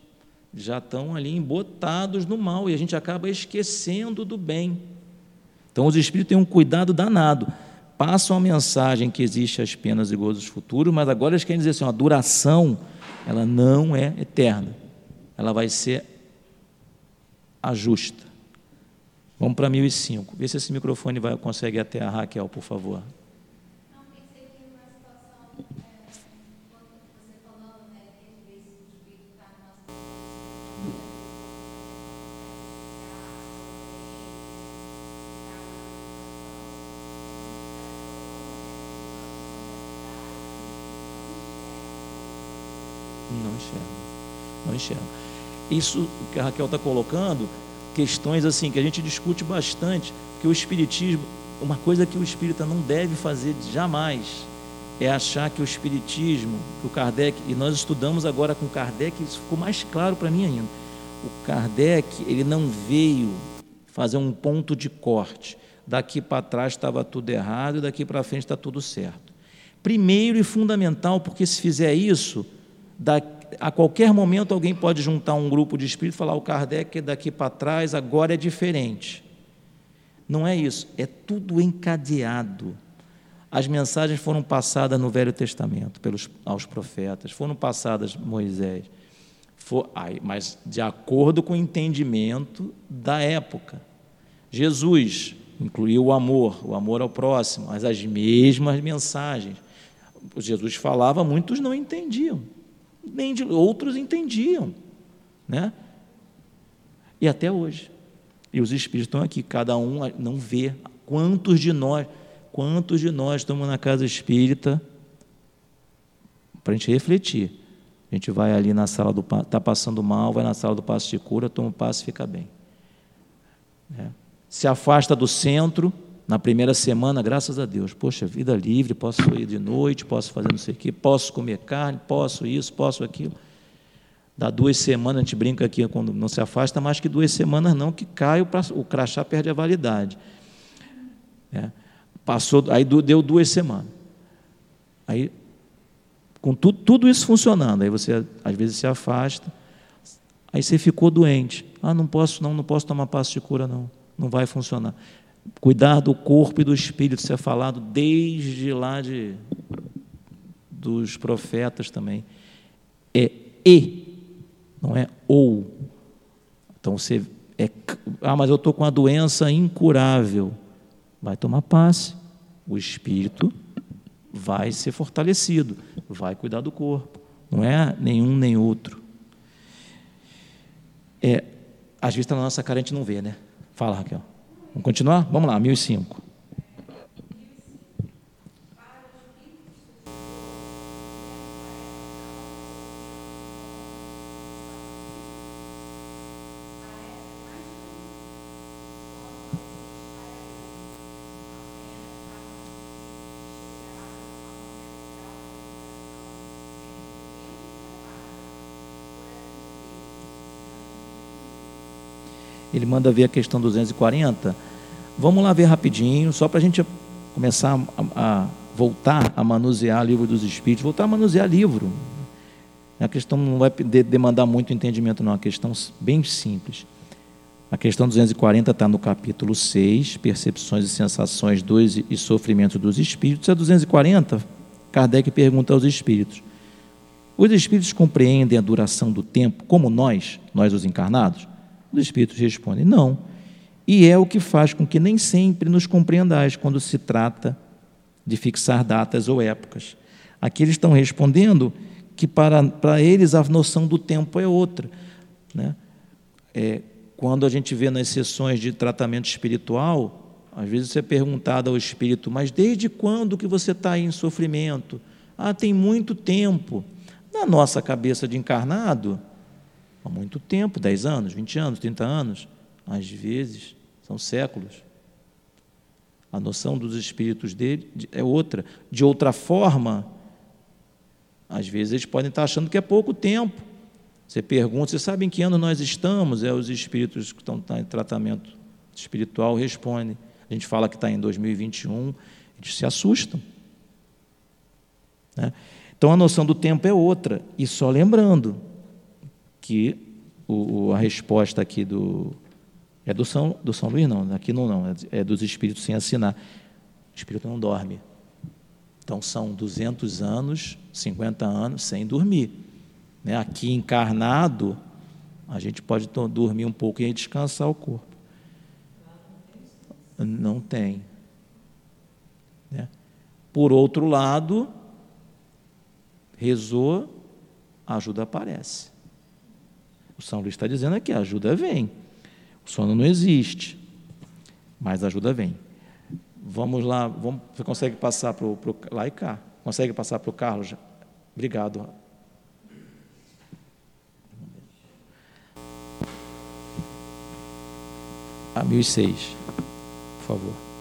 já estão ali embotados no mal e a gente acaba esquecendo do bem. Então, os espíritos têm um cuidado danado. Passam a mensagem que existe as penas e gozos futuros, mas agora eles querem dizer assim: a duração ela não é eterna, ela vai ser a justa. Vamos para 1005. Vê se esse microfone vai, consegue até a Raquel, por favor. Não enxerga. Isso que a Raquel está colocando, questões assim que a gente discute bastante, que o Espiritismo, uma coisa que o espírita não deve fazer jamais, é achar que o Espiritismo, que o Kardec, e nós estudamos agora com Kardec, isso ficou mais claro para mim ainda. O Kardec, ele não veio fazer um ponto de corte. Daqui para trás estava tudo errado e daqui para frente está tudo certo. Primeiro e fundamental, porque se fizer isso, daqui a qualquer momento alguém pode juntar um grupo de espíritos e falar: o Kardec daqui para trás agora é diferente. Não é isso, é tudo encadeado. As mensagens foram passadas no Velho Testamento pelos, aos profetas, foram passadas Moisés, for, ai, mas de acordo com o entendimento da época. Jesus incluiu o amor, o amor ao próximo, mas as mesmas mensagens. Jesus falava, muitos não entendiam nem de outros entendiam, né? E até hoje. E os espíritos estão aqui, cada um não vê. Quantos de nós, quantos de nós estamos na casa espírita para a gente refletir? A gente vai ali na sala do está passando mal, vai na sala do passo de cura, toma o passo e fica bem. É. Se afasta do centro, na primeira semana, graças a Deus, poxa, vida livre, posso ir de noite, posso fazer não sei o quê, posso comer carne, posso isso, posso aquilo. Dá duas semanas, a gente brinca aqui quando não se afasta, mais que duas semanas não, que cai, o crachá perde a validade. É. Passou, aí deu duas semanas. Aí com tudo, tudo isso funcionando, aí você às vezes se afasta, aí você ficou doente. Ah, não posso, não, não posso tomar passo de cura, não. Não vai funcionar. Cuidar do corpo e do espírito, isso é falado desde lá de, dos profetas também. É e, não é ou. Então você é, ah, mas eu estou com uma doença incurável. Vai tomar passe. O espírito vai ser fortalecido, vai cuidar do corpo. Não é nenhum nem outro. É, às vezes está na nossa cara a gente não vê, né? Fala, Raquel. Vamos continuar? Vamos lá, 1005. Manda ver a questão 240. Vamos lá ver rapidinho, só para a gente começar a, a, voltar a manusear livro dos Espíritos, voltar a manusear livro. A questão não vai demandar muito entendimento, não, é uma questão bem simples. A questão 240 está no capítulo 6, Percepções e Sensações 2 e Sofrimentos dos Espíritos. A 240, Kardec pergunta aos Espíritos: Os Espíritos compreendem a duração do tempo como nós, nós os encarnados? Os espíritos respondem: não. E é o que faz com que nem sempre nos compreendais quando se trata de fixar datas ou épocas. Aqui eles estão respondendo que para, para eles a noção do tempo é outra. Né? É, quando a gente vê nas sessões de tratamento espiritual, às vezes você é perguntado ao espírito, mas desde quando que você está em sofrimento? Ah, tem muito tempo. Na nossa cabeça de encarnado, há muito tempo 10 anos, 20 anos, 30 anos às vezes são séculos. A noção dos espíritos dele é outra. De outra forma, às vezes eles podem estar achando que é pouco tempo. Você pergunta, você sabe em que ano nós estamos? É os espíritos que estão em tratamento espiritual respondem. A gente fala que está em 2021, eles se assustam. Né? Então a noção do tempo é outra. E só lembrando, que o, a resposta aqui do. É do São, do São Luís, não, aqui não, não, é dos espíritos sem assinar. O espírito não dorme. Então são 200 anos, 50 anos sem dormir. Né? Aqui encarnado, a gente pode dormir um pouco e descansar o corpo. Não tem. Né? Por outro lado, rezou, ajuda aparece. O São Luís está dizendo aqui: a ajuda vem. O sono não existe, mas a ajuda vem. Vamos lá, vamos, você consegue passar para o lá e cá? Consegue passar para o Carlos? Obrigado. A 1006, por favor.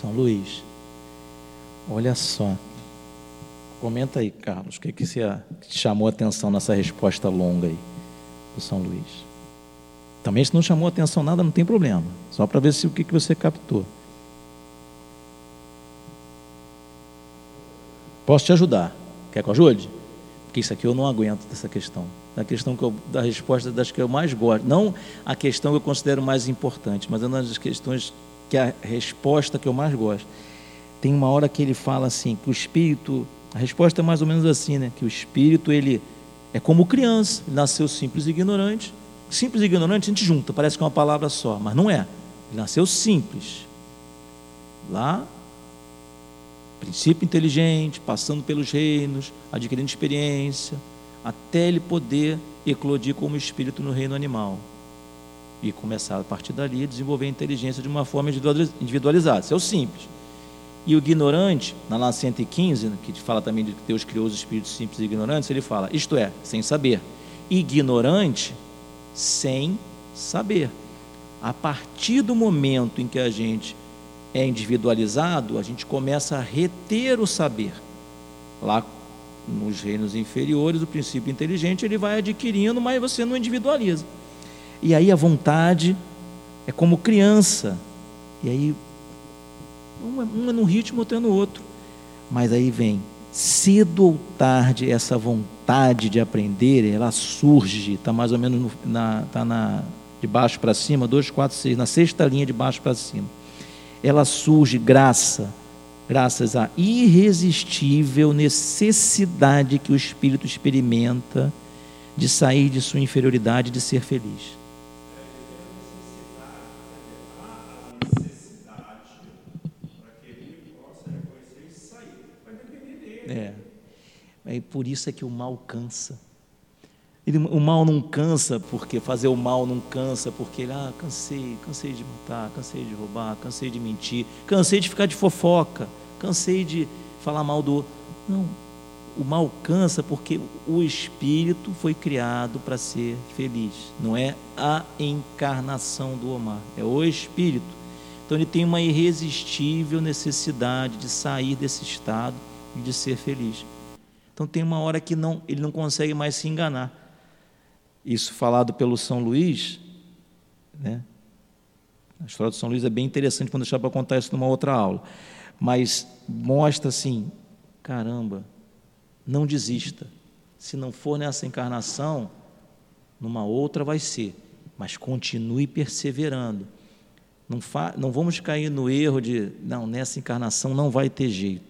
São Luís. Olha só. Comenta aí, Carlos, o que, que, que te chamou a atenção nessa resposta longa aí do São Luís? Também se não chamou atenção nada, não tem problema. Só para ver se o que, que você captou. Posso te ajudar? Quer que eu ajude? Porque isso aqui eu não aguento dessa questão. Da questão que eu, da resposta das que eu mais gosto. Não a questão que eu considero mais importante, mas é uma das questões que é a resposta que eu mais gosto. Tem uma hora que ele fala assim, que o espírito, a resposta é mais ou menos assim, né? Que o espírito ele é como criança, ele nasceu simples e ignorante. Simples e ignorante a gente junta, parece que é uma palavra só, mas não é. Ele nasceu simples. Lá princípio inteligente, passando pelos reinos, adquirindo experiência, até ele poder eclodir como espírito no reino animal. E começar a partir dali a desenvolver a inteligência de uma forma individualizada. Isso é o simples. E o ignorante, na lá 115, que fala também de que Deus criou os espíritos simples e ignorantes, ele fala, isto é, sem saber. Ignorante sem saber. A partir do momento em que a gente é individualizado, a gente começa a reter o saber. Lá nos reinos inferiores, o princípio inteligente ele vai adquirindo, mas você não individualiza. E aí a vontade é como criança. E aí um é, um é num ritmo, outro é no outro. Mas aí vem cedo ou tarde essa vontade de aprender, ela surge, está mais ou menos no, na, tá na, de baixo para cima, 2, 4, 6, na sexta linha de baixo para cima ela surge graça, graças à irresistível necessidade que o espírito experimenta de sair de sua inferioridade de ser feliz. É. É por isso é que o mal cansa. Ele, o mal não cansa porque fazer o mal não cansa porque ele, ah, cansei, cansei de matar, cansei de roubar, cansei de mentir, cansei de ficar de fofoca, cansei de falar mal do outro. Não, o mal cansa porque o espírito foi criado para ser feliz. Não é a encarnação do Omar, é o espírito. Então ele tem uma irresistível necessidade de sair desse estado e de ser feliz. Então tem uma hora que não, ele não consegue mais se enganar isso falado pelo São Luís, né? A história do São Luís é bem interessante quando deixar para contar isso numa outra aula. Mas mostra assim, caramba, não desista. Se não for nessa encarnação, numa outra vai ser. Mas continue perseverando. Não, fa não vamos cair no erro de, não, nessa encarnação não vai ter jeito.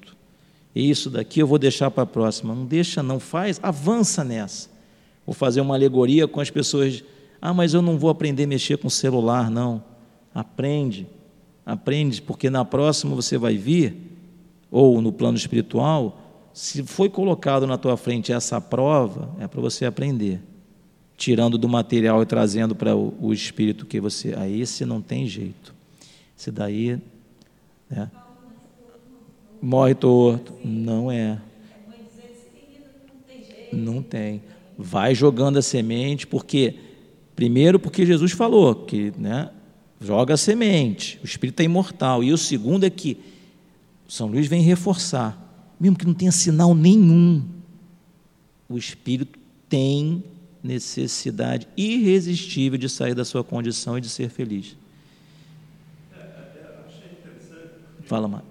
Isso daqui eu vou deixar para a próxima. Não deixa, não faz, avança nessa. Vou fazer uma alegoria com as pessoas. Ah, mas eu não vou aprender a mexer com celular, não. Aprende, aprende, porque na próxima você vai vir, ou no plano espiritual, se foi colocado na tua frente essa prova, é para você aprender. Tirando do material e trazendo para o, espírito que você. Aí esse não tem jeito. Esse daí. Né? Morre torto. Não é. Não tem vai jogando a semente, porque primeiro porque Jesus falou que, né, joga a semente, o espírito é imortal. E o segundo é que São Luís vem reforçar, mesmo que não tenha sinal nenhum, o espírito tem necessidade irresistível de sair da sua condição e de ser feliz. Fala, Mário.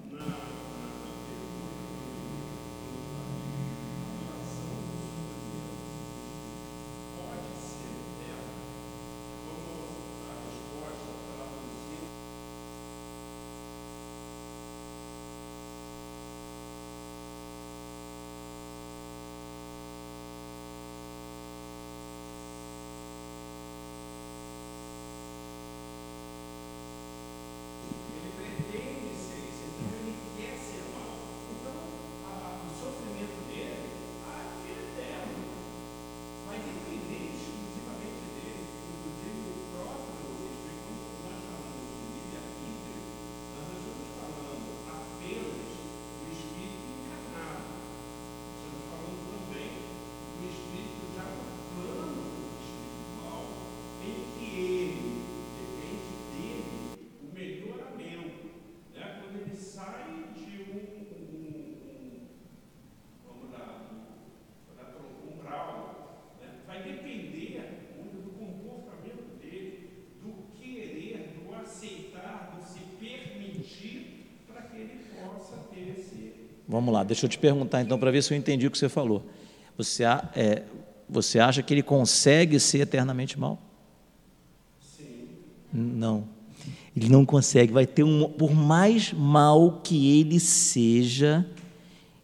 Vamos lá, deixa eu te perguntar então para ver se eu entendi o que você falou. Você, é, você acha que ele consegue ser eternamente mal? Sim. Não. Ele não consegue. Vai ter um. Por mais mal que ele seja,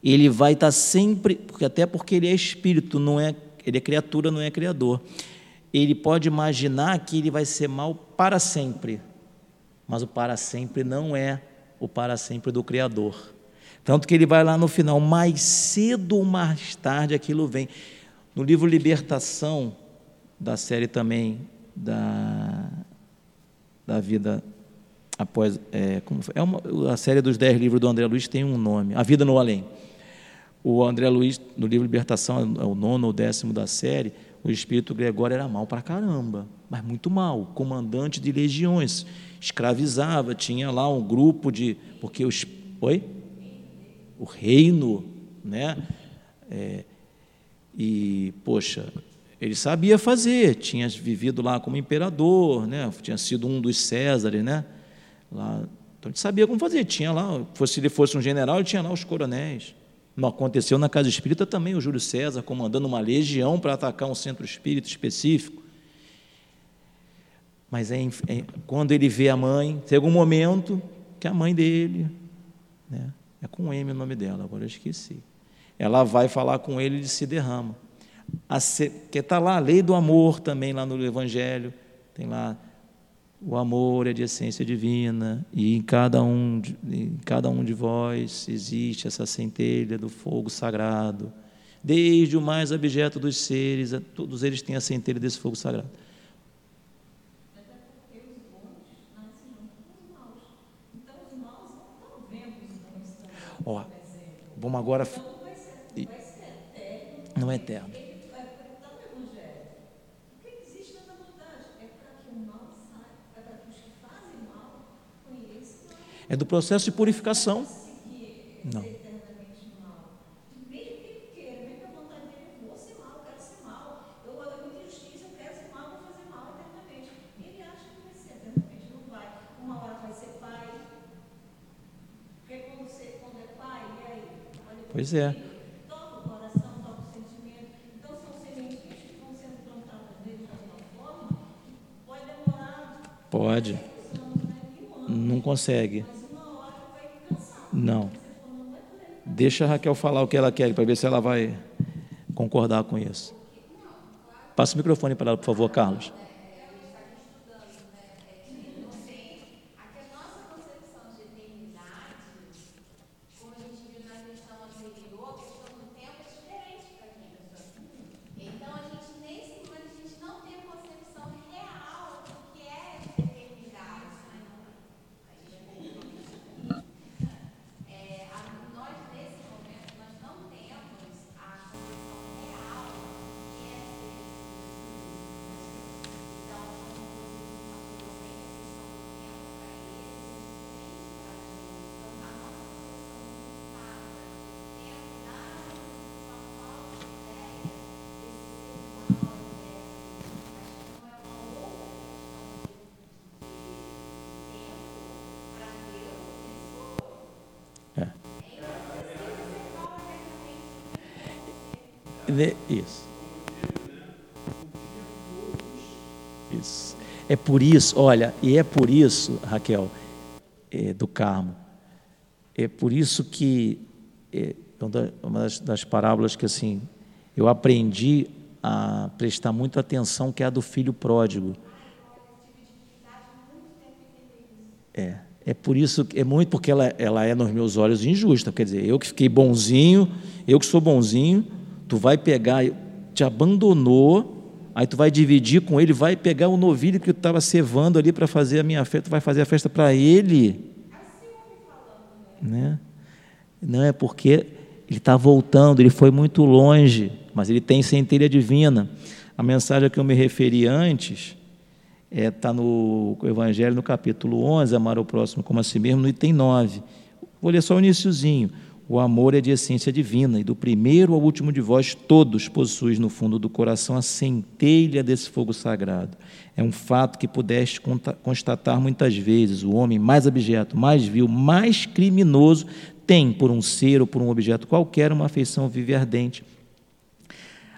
ele vai estar sempre. Porque, até porque ele é espírito, não é. Ele é criatura, não é criador. Ele pode imaginar que ele vai ser mal para sempre. Mas o para sempre não é o para sempre do Criador. Tanto que ele vai lá no final, mais cedo ou mais tarde aquilo vem. No livro Libertação, da série também da, da vida após. É, como foi? é uma, a série dos dez livros do André Luiz tem um nome, A Vida no Além. O André Luiz, no livro Libertação, é o nono ou décimo da série, o espírito Gregório era mal para caramba, mas muito mal, comandante de legiões, escravizava, tinha lá um grupo de. Porque os. Oi? O reino, né? É, e, poxa, ele sabia fazer, tinha vivido lá como imperador, né? tinha sido um dos Césares, né? Lá, então ele sabia como fazer, tinha lá, se ele fosse um general, ele tinha lá os coronéis. Não aconteceu na casa espírita também o Júlio César comandando uma legião para atacar um centro espírita específico. Mas é, é, quando ele vê a mãe, tem algum momento que a mãe dele, né? É com M o nome dela, agora eu esqueci. Ela vai falar com ele e se derrama. que está lá a lei do amor também, lá no Evangelho. Tem lá o amor é de essência divina e em cada um em cada um de vós existe essa centelha do fogo sagrado desde o mais abjeto dos seres todos eles têm a centelha desse fogo sagrado Ó, vamos agora. Não é eterno. É do processo de purificação. Não. Pois é. Pode. Não consegue. Não. Deixa a Raquel falar o que ela quer, para ver se ela vai concordar com isso. Passa o microfone para ela, por favor, Carlos. Isso. Isso. É por isso, olha, e é por isso, Raquel, é, do Carmo, é por isso que é uma das, das parábolas que assim eu aprendi a prestar muita atenção, que é a do filho pródigo. É, é por isso, é muito porque ela, ela é nos meus olhos injusta. Quer dizer, eu que fiquei bonzinho, eu que sou bonzinho, tu vai pegar, te abandonou, aí tu vai dividir com ele, vai pegar o novilho que tu estava cevando ali para fazer a minha festa, tu vai fazer a festa para ele. Né? Não é porque ele está voltando, ele foi muito longe, mas ele tem centelha divina. A mensagem a que eu me referi antes está é, tá no Evangelho, no capítulo 11, amar o próximo como a si mesmo, no item 9. Vou ler só o iníciozinho. O amor é de essência divina, e do primeiro ao último de vós, todos possuis no fundo do coração a centelha desse fogo sagrado. É um fato que pudeste constatar muitas vezes. O homem mais abjeto, mais vil, mais criminoso tem por um ser ou por um objeto qualquer uma afeição viva e ardente,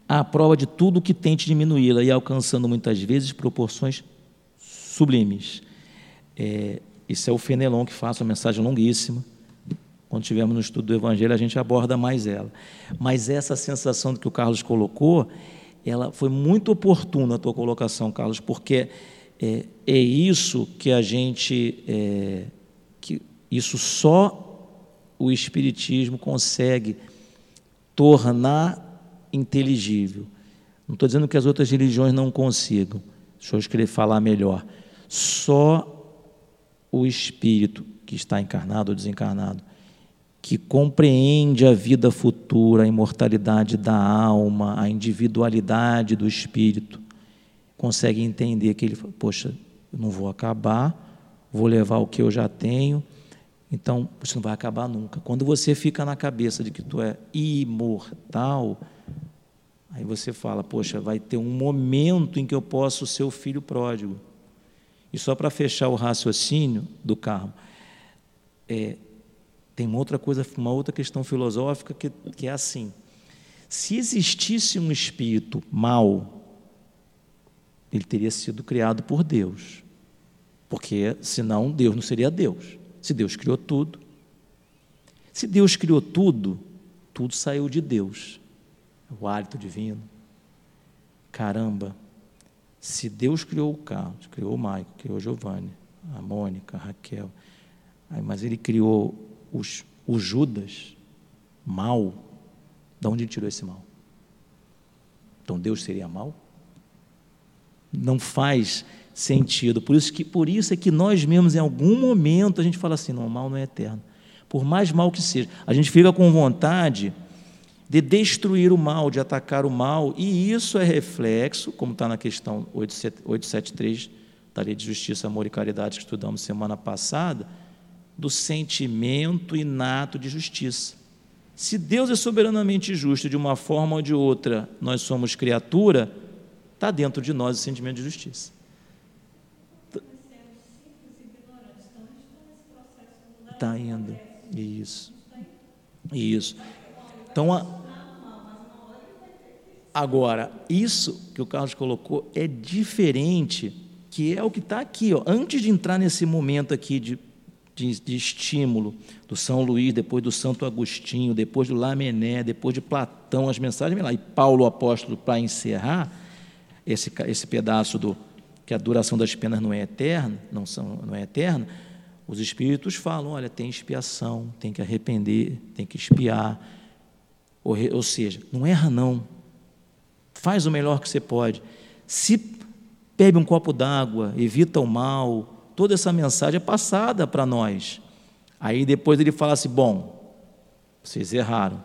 à prova de tudo que tente diminuí-la e alcançando muitas vezes proporções sublimes. É, isso é o Fenelon que faz uma mensagem longuíssima. Quando estivermos no estudo do Evangelho, a gente aborda mais ela. Mas essa sensação que o Carlos colocou, ela foi muito oportuna a tua colocação, Carlos, porque é, é isso que a gente, é, que isso só o Espiritismo consegue tornar inteligível. Não estou dizendo que as outras religiões não consigam. Deixa eu escrever, falar melhor. Só o espírito que está encarnado ou desencarnado, que compreende a vida futura, a imortalidade da alma, a individualidade do espírito, consegue entender que ele, poxa, eu não vou acabar, vou levar o que eu já tenho, então você não vai acabar nunca. Quando você fica na cabeça de que tu é imortal, aí você fala, poxa, vai ter um momento em que eu posso ser o filho pródigo. E só para fechar o raciocínio do carro, é, tem uma outra coisa, uma outra questão filosófica que, que é assim: se existisse um espírito mau, ele teria sido criado por Deus, porque senão Deus não seria Deus. Se Deus criou tudo, se Deus criou tudo, tudo saiu de Deus, o hálito divino. Caramba, se Deus criou o Carlos, criou o Maico, criou Giovanni, a Mônica, a Raquel, mas ele criou os, o Judas, mal, de onde ele tirou esse mal? Então Deus seria mal? Não faz sentido. Por isso, que, por isso é que nós mesmos, em algum momento, a gente fala assim: não, o mal não é eterno. Por mais mal que seja, a gente fica com vontade de destruir o mal, de atacar o mal, e isso é reflexo, como está na questão 873 da Lei de Justiça, Amor e Caridade que estudamos semana passada, do sentimento inato de justiça. Se Deus é soberanamente justo de uma forma ou de outra, nós somos criatura, está dentro de nós o sentimento de justiça. Está indo. Isso. Isso. Então, a... agora, isso que o Carlos colocou é diferente, que é o que está aqui, ó, antes de entrar nesse momento aqui de, de, de, estímulo do São Luís, depois do Santo Agostinho, depois do Lamené, depois de Platão, as mensagens, lá, e Paulo apóstolo para encerrar esse, esse pedaço do que a duração das penas não é eterna, não, são, não é eterna, os espíritos falam, olha, tem expiação, tem que arrepender, tem que expiar, ou, ou seja, não erra não. Faz o melhor que você pode. Se bebe um copo d'água, evita o mal, toda essa mensagem é passada para nós. Aí depois ele fala assim: bom, vocês erraram.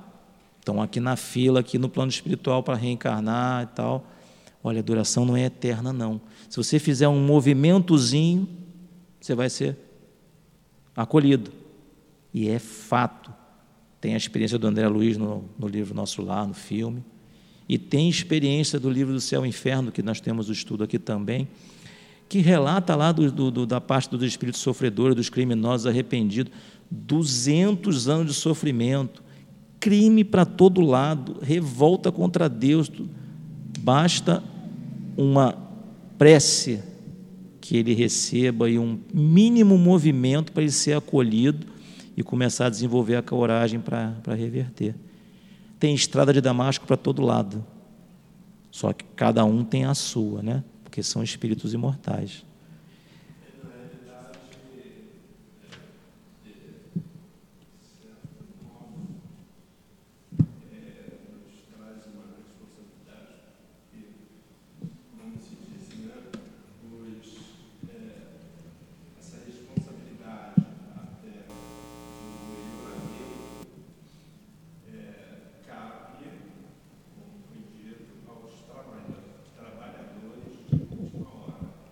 Estão aqui na fila, aqui no plano espiritual para reencarnar e tal. Olha, a duração não é eterna, não. Se você fizer um movimentozinho, você vai ser acolhido. E é fato. Tem a experiência do André Luiz no, no livro Nosso Lar, no filme. E tem experiência do livro do Céu e Inferno, que nós temos o estudo aqui também, que relata lá do, do, da parte dos espíritos sofredores, dos criminosos arrependidos, 200 anos de sofrimento, crime para todo lado, revolta contra Deus. Basta uma prece que ele receba e um mínimo movimento para ele ser acolhido e começar a desenvolver a coragem para reverter. Tem estrada de Damasco para todo lado, só que cada um tem a sua, né? Porque são espíritos imortais.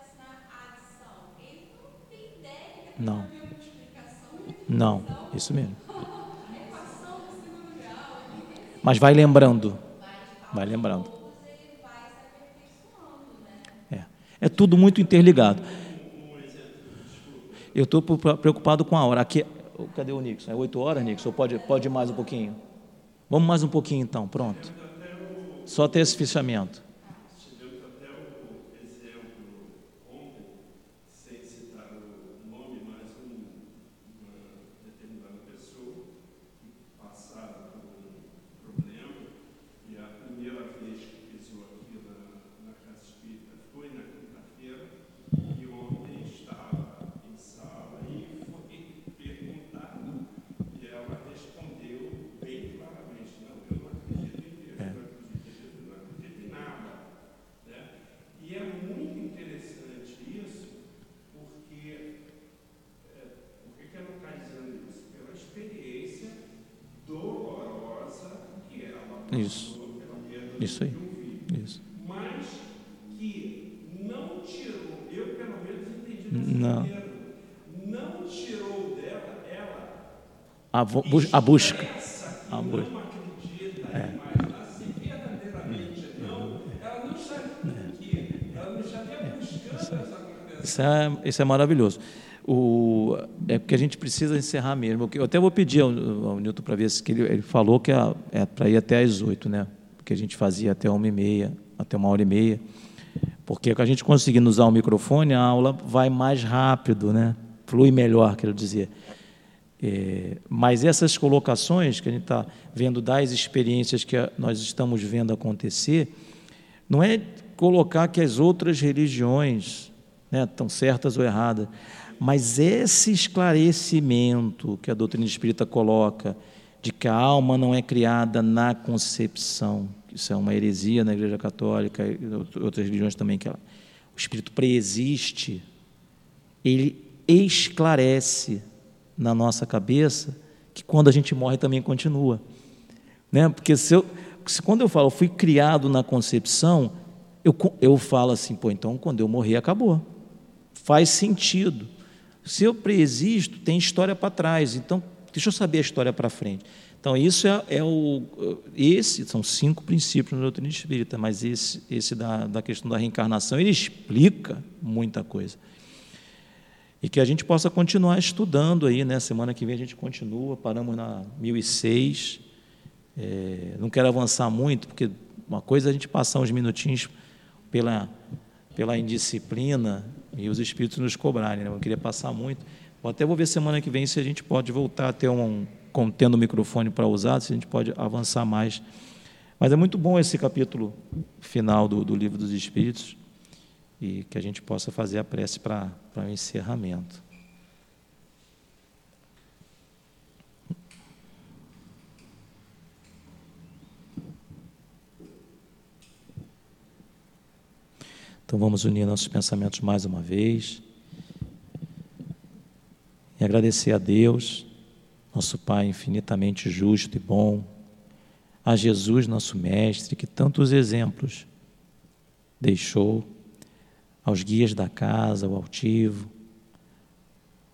ensinar a adição, ele não Não. isso mesmo. Mas vai lembrando. Vai lembrando. poucos, ele vai se aperfeiçoando, né? É. É tudo muito interligado. Eu estou preocupado com a hora. Aqui, cadê o Nixon? É 8 horas, Nixon? Pode, pode ir mais um pouquinho? Vamos mais um pouquinho então, pronto. Só ter esse fechamento. Tivemos até o exemplo ontem, sem citar o nome, mas um, uma determinada pessoa que passava por um problema e a primeira vez que pisou aqui na, na Casa Espírita foi na quinta-feira e ontem estava em sala e foi perguntado e ela respondeu bem claramente, não, eu não acredito em Deus, eu não acredito em Jesus, eu não acredito em nada. Né? E é muito interessante isso, porque é, por que que ela está dizendo isso? Pela experiência dolorosa que ela passou Isso. Isso aí. Isso. Mas que não tirou, eu pelo menos entendi dessa Não. maneira, não tirou dela, ela A, bus- a busca. A bu- não acredita mais assim, verdadeiramente não, ela não que, ela não estaria buscando essa compreensão. Isso é, isso é maravilhoso. É porque a gente precisa encerrar mesmo. Eu até vou pedir ao, ao Nilton para ver se ele, ele falou que é, é para ir até às oito, né? Porque a gente fazia até uma e meia, até uma hora e meia. Porque com a gente conseguindo usar o microfone, a aula vai mais rápido, né? Flui melhor, quero dizer. É, mas essas colocações que a gente está vendo das experiências que a- nós estamos vendo acontecer, não é colocar que as outras religiões né, estão certas ou erradas, mas esse esclarecimento que a doutrina espírita coloca de que a alma não é criada na concepção, isso é uma heresia na Igreja Católica e outras religiões também, que ela- o espírito preexiste, ele esclarece na nossa cabeça que quando a gente morre também continua. Né? Porque se eu, se quando eu falo, fui criado na concepção, eu, eu falo assim, pô, então quando eu morrer acabou. Faz sentido. Se eu preexisto, tem história para trás. Então, deixa eu saber a história para frente. Então, isso é, é o. Esse são cinco princípios na doutrina espírita, mas esse, esse da, da questão da reencarnação, ele explica muita coisa. E que a gente possa continuar estudando aí, né? Semana que vem a gente continua, paramos na 1006. É, não quero avançar muito, porque uma coisa é a gente passar uns minutinhos pela, pela indisciplina e os espíritos nos cobrarem. Né? Queria passar muito. Eu até vou ver semana que vem se a gente pode voltar a ter um, com- tendo o microfone para usar, se a gente pode avançar mais. Mas é muito bom esse capítulo final do, do Livro dos Espíritos e que a gente possa fazer a prece para para o encerramento. Então vamos unir nossos pensamentos mais uma vez e agradecer a Deus, nosso Pai infinitamente justo e bom, a Jesus, nosso Mestre, que tantos exemplos deixou aos guias da casa, o altivo,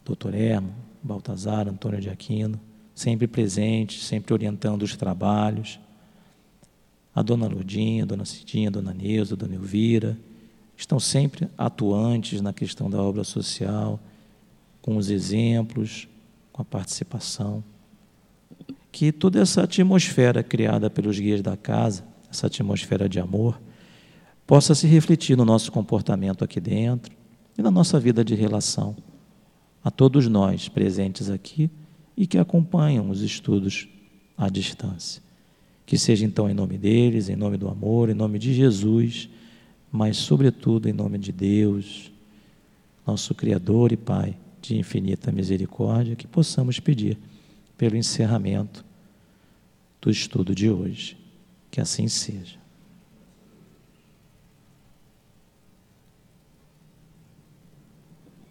doutor Hermo, Baltazar, Antônio de Aquino, sempre presentes, sempre orientando os trabalhos, a dona Lurdinha, a dona Cidinha, dona Neuza, dona Elvira, estão sempre atuantes na questão da obra social, com os exemplos, com a participação. Que toda essa atmosfera criada pelos guias da casa, essa atmosfera de amor, possa se refletir no nosso comportamento aqui dentro e na nossa vida de relação. A todos nós presentes aqui e que acompanham os estudos à distância. Que seja então em nome deles, em nome do amor, em nome de Jesus, mas sobretudo em nome de Deus, nosso Criador e Pai de infinita misericórdia, que possamos pedir pelo encerramento do estudo de hoje. Que assim seja.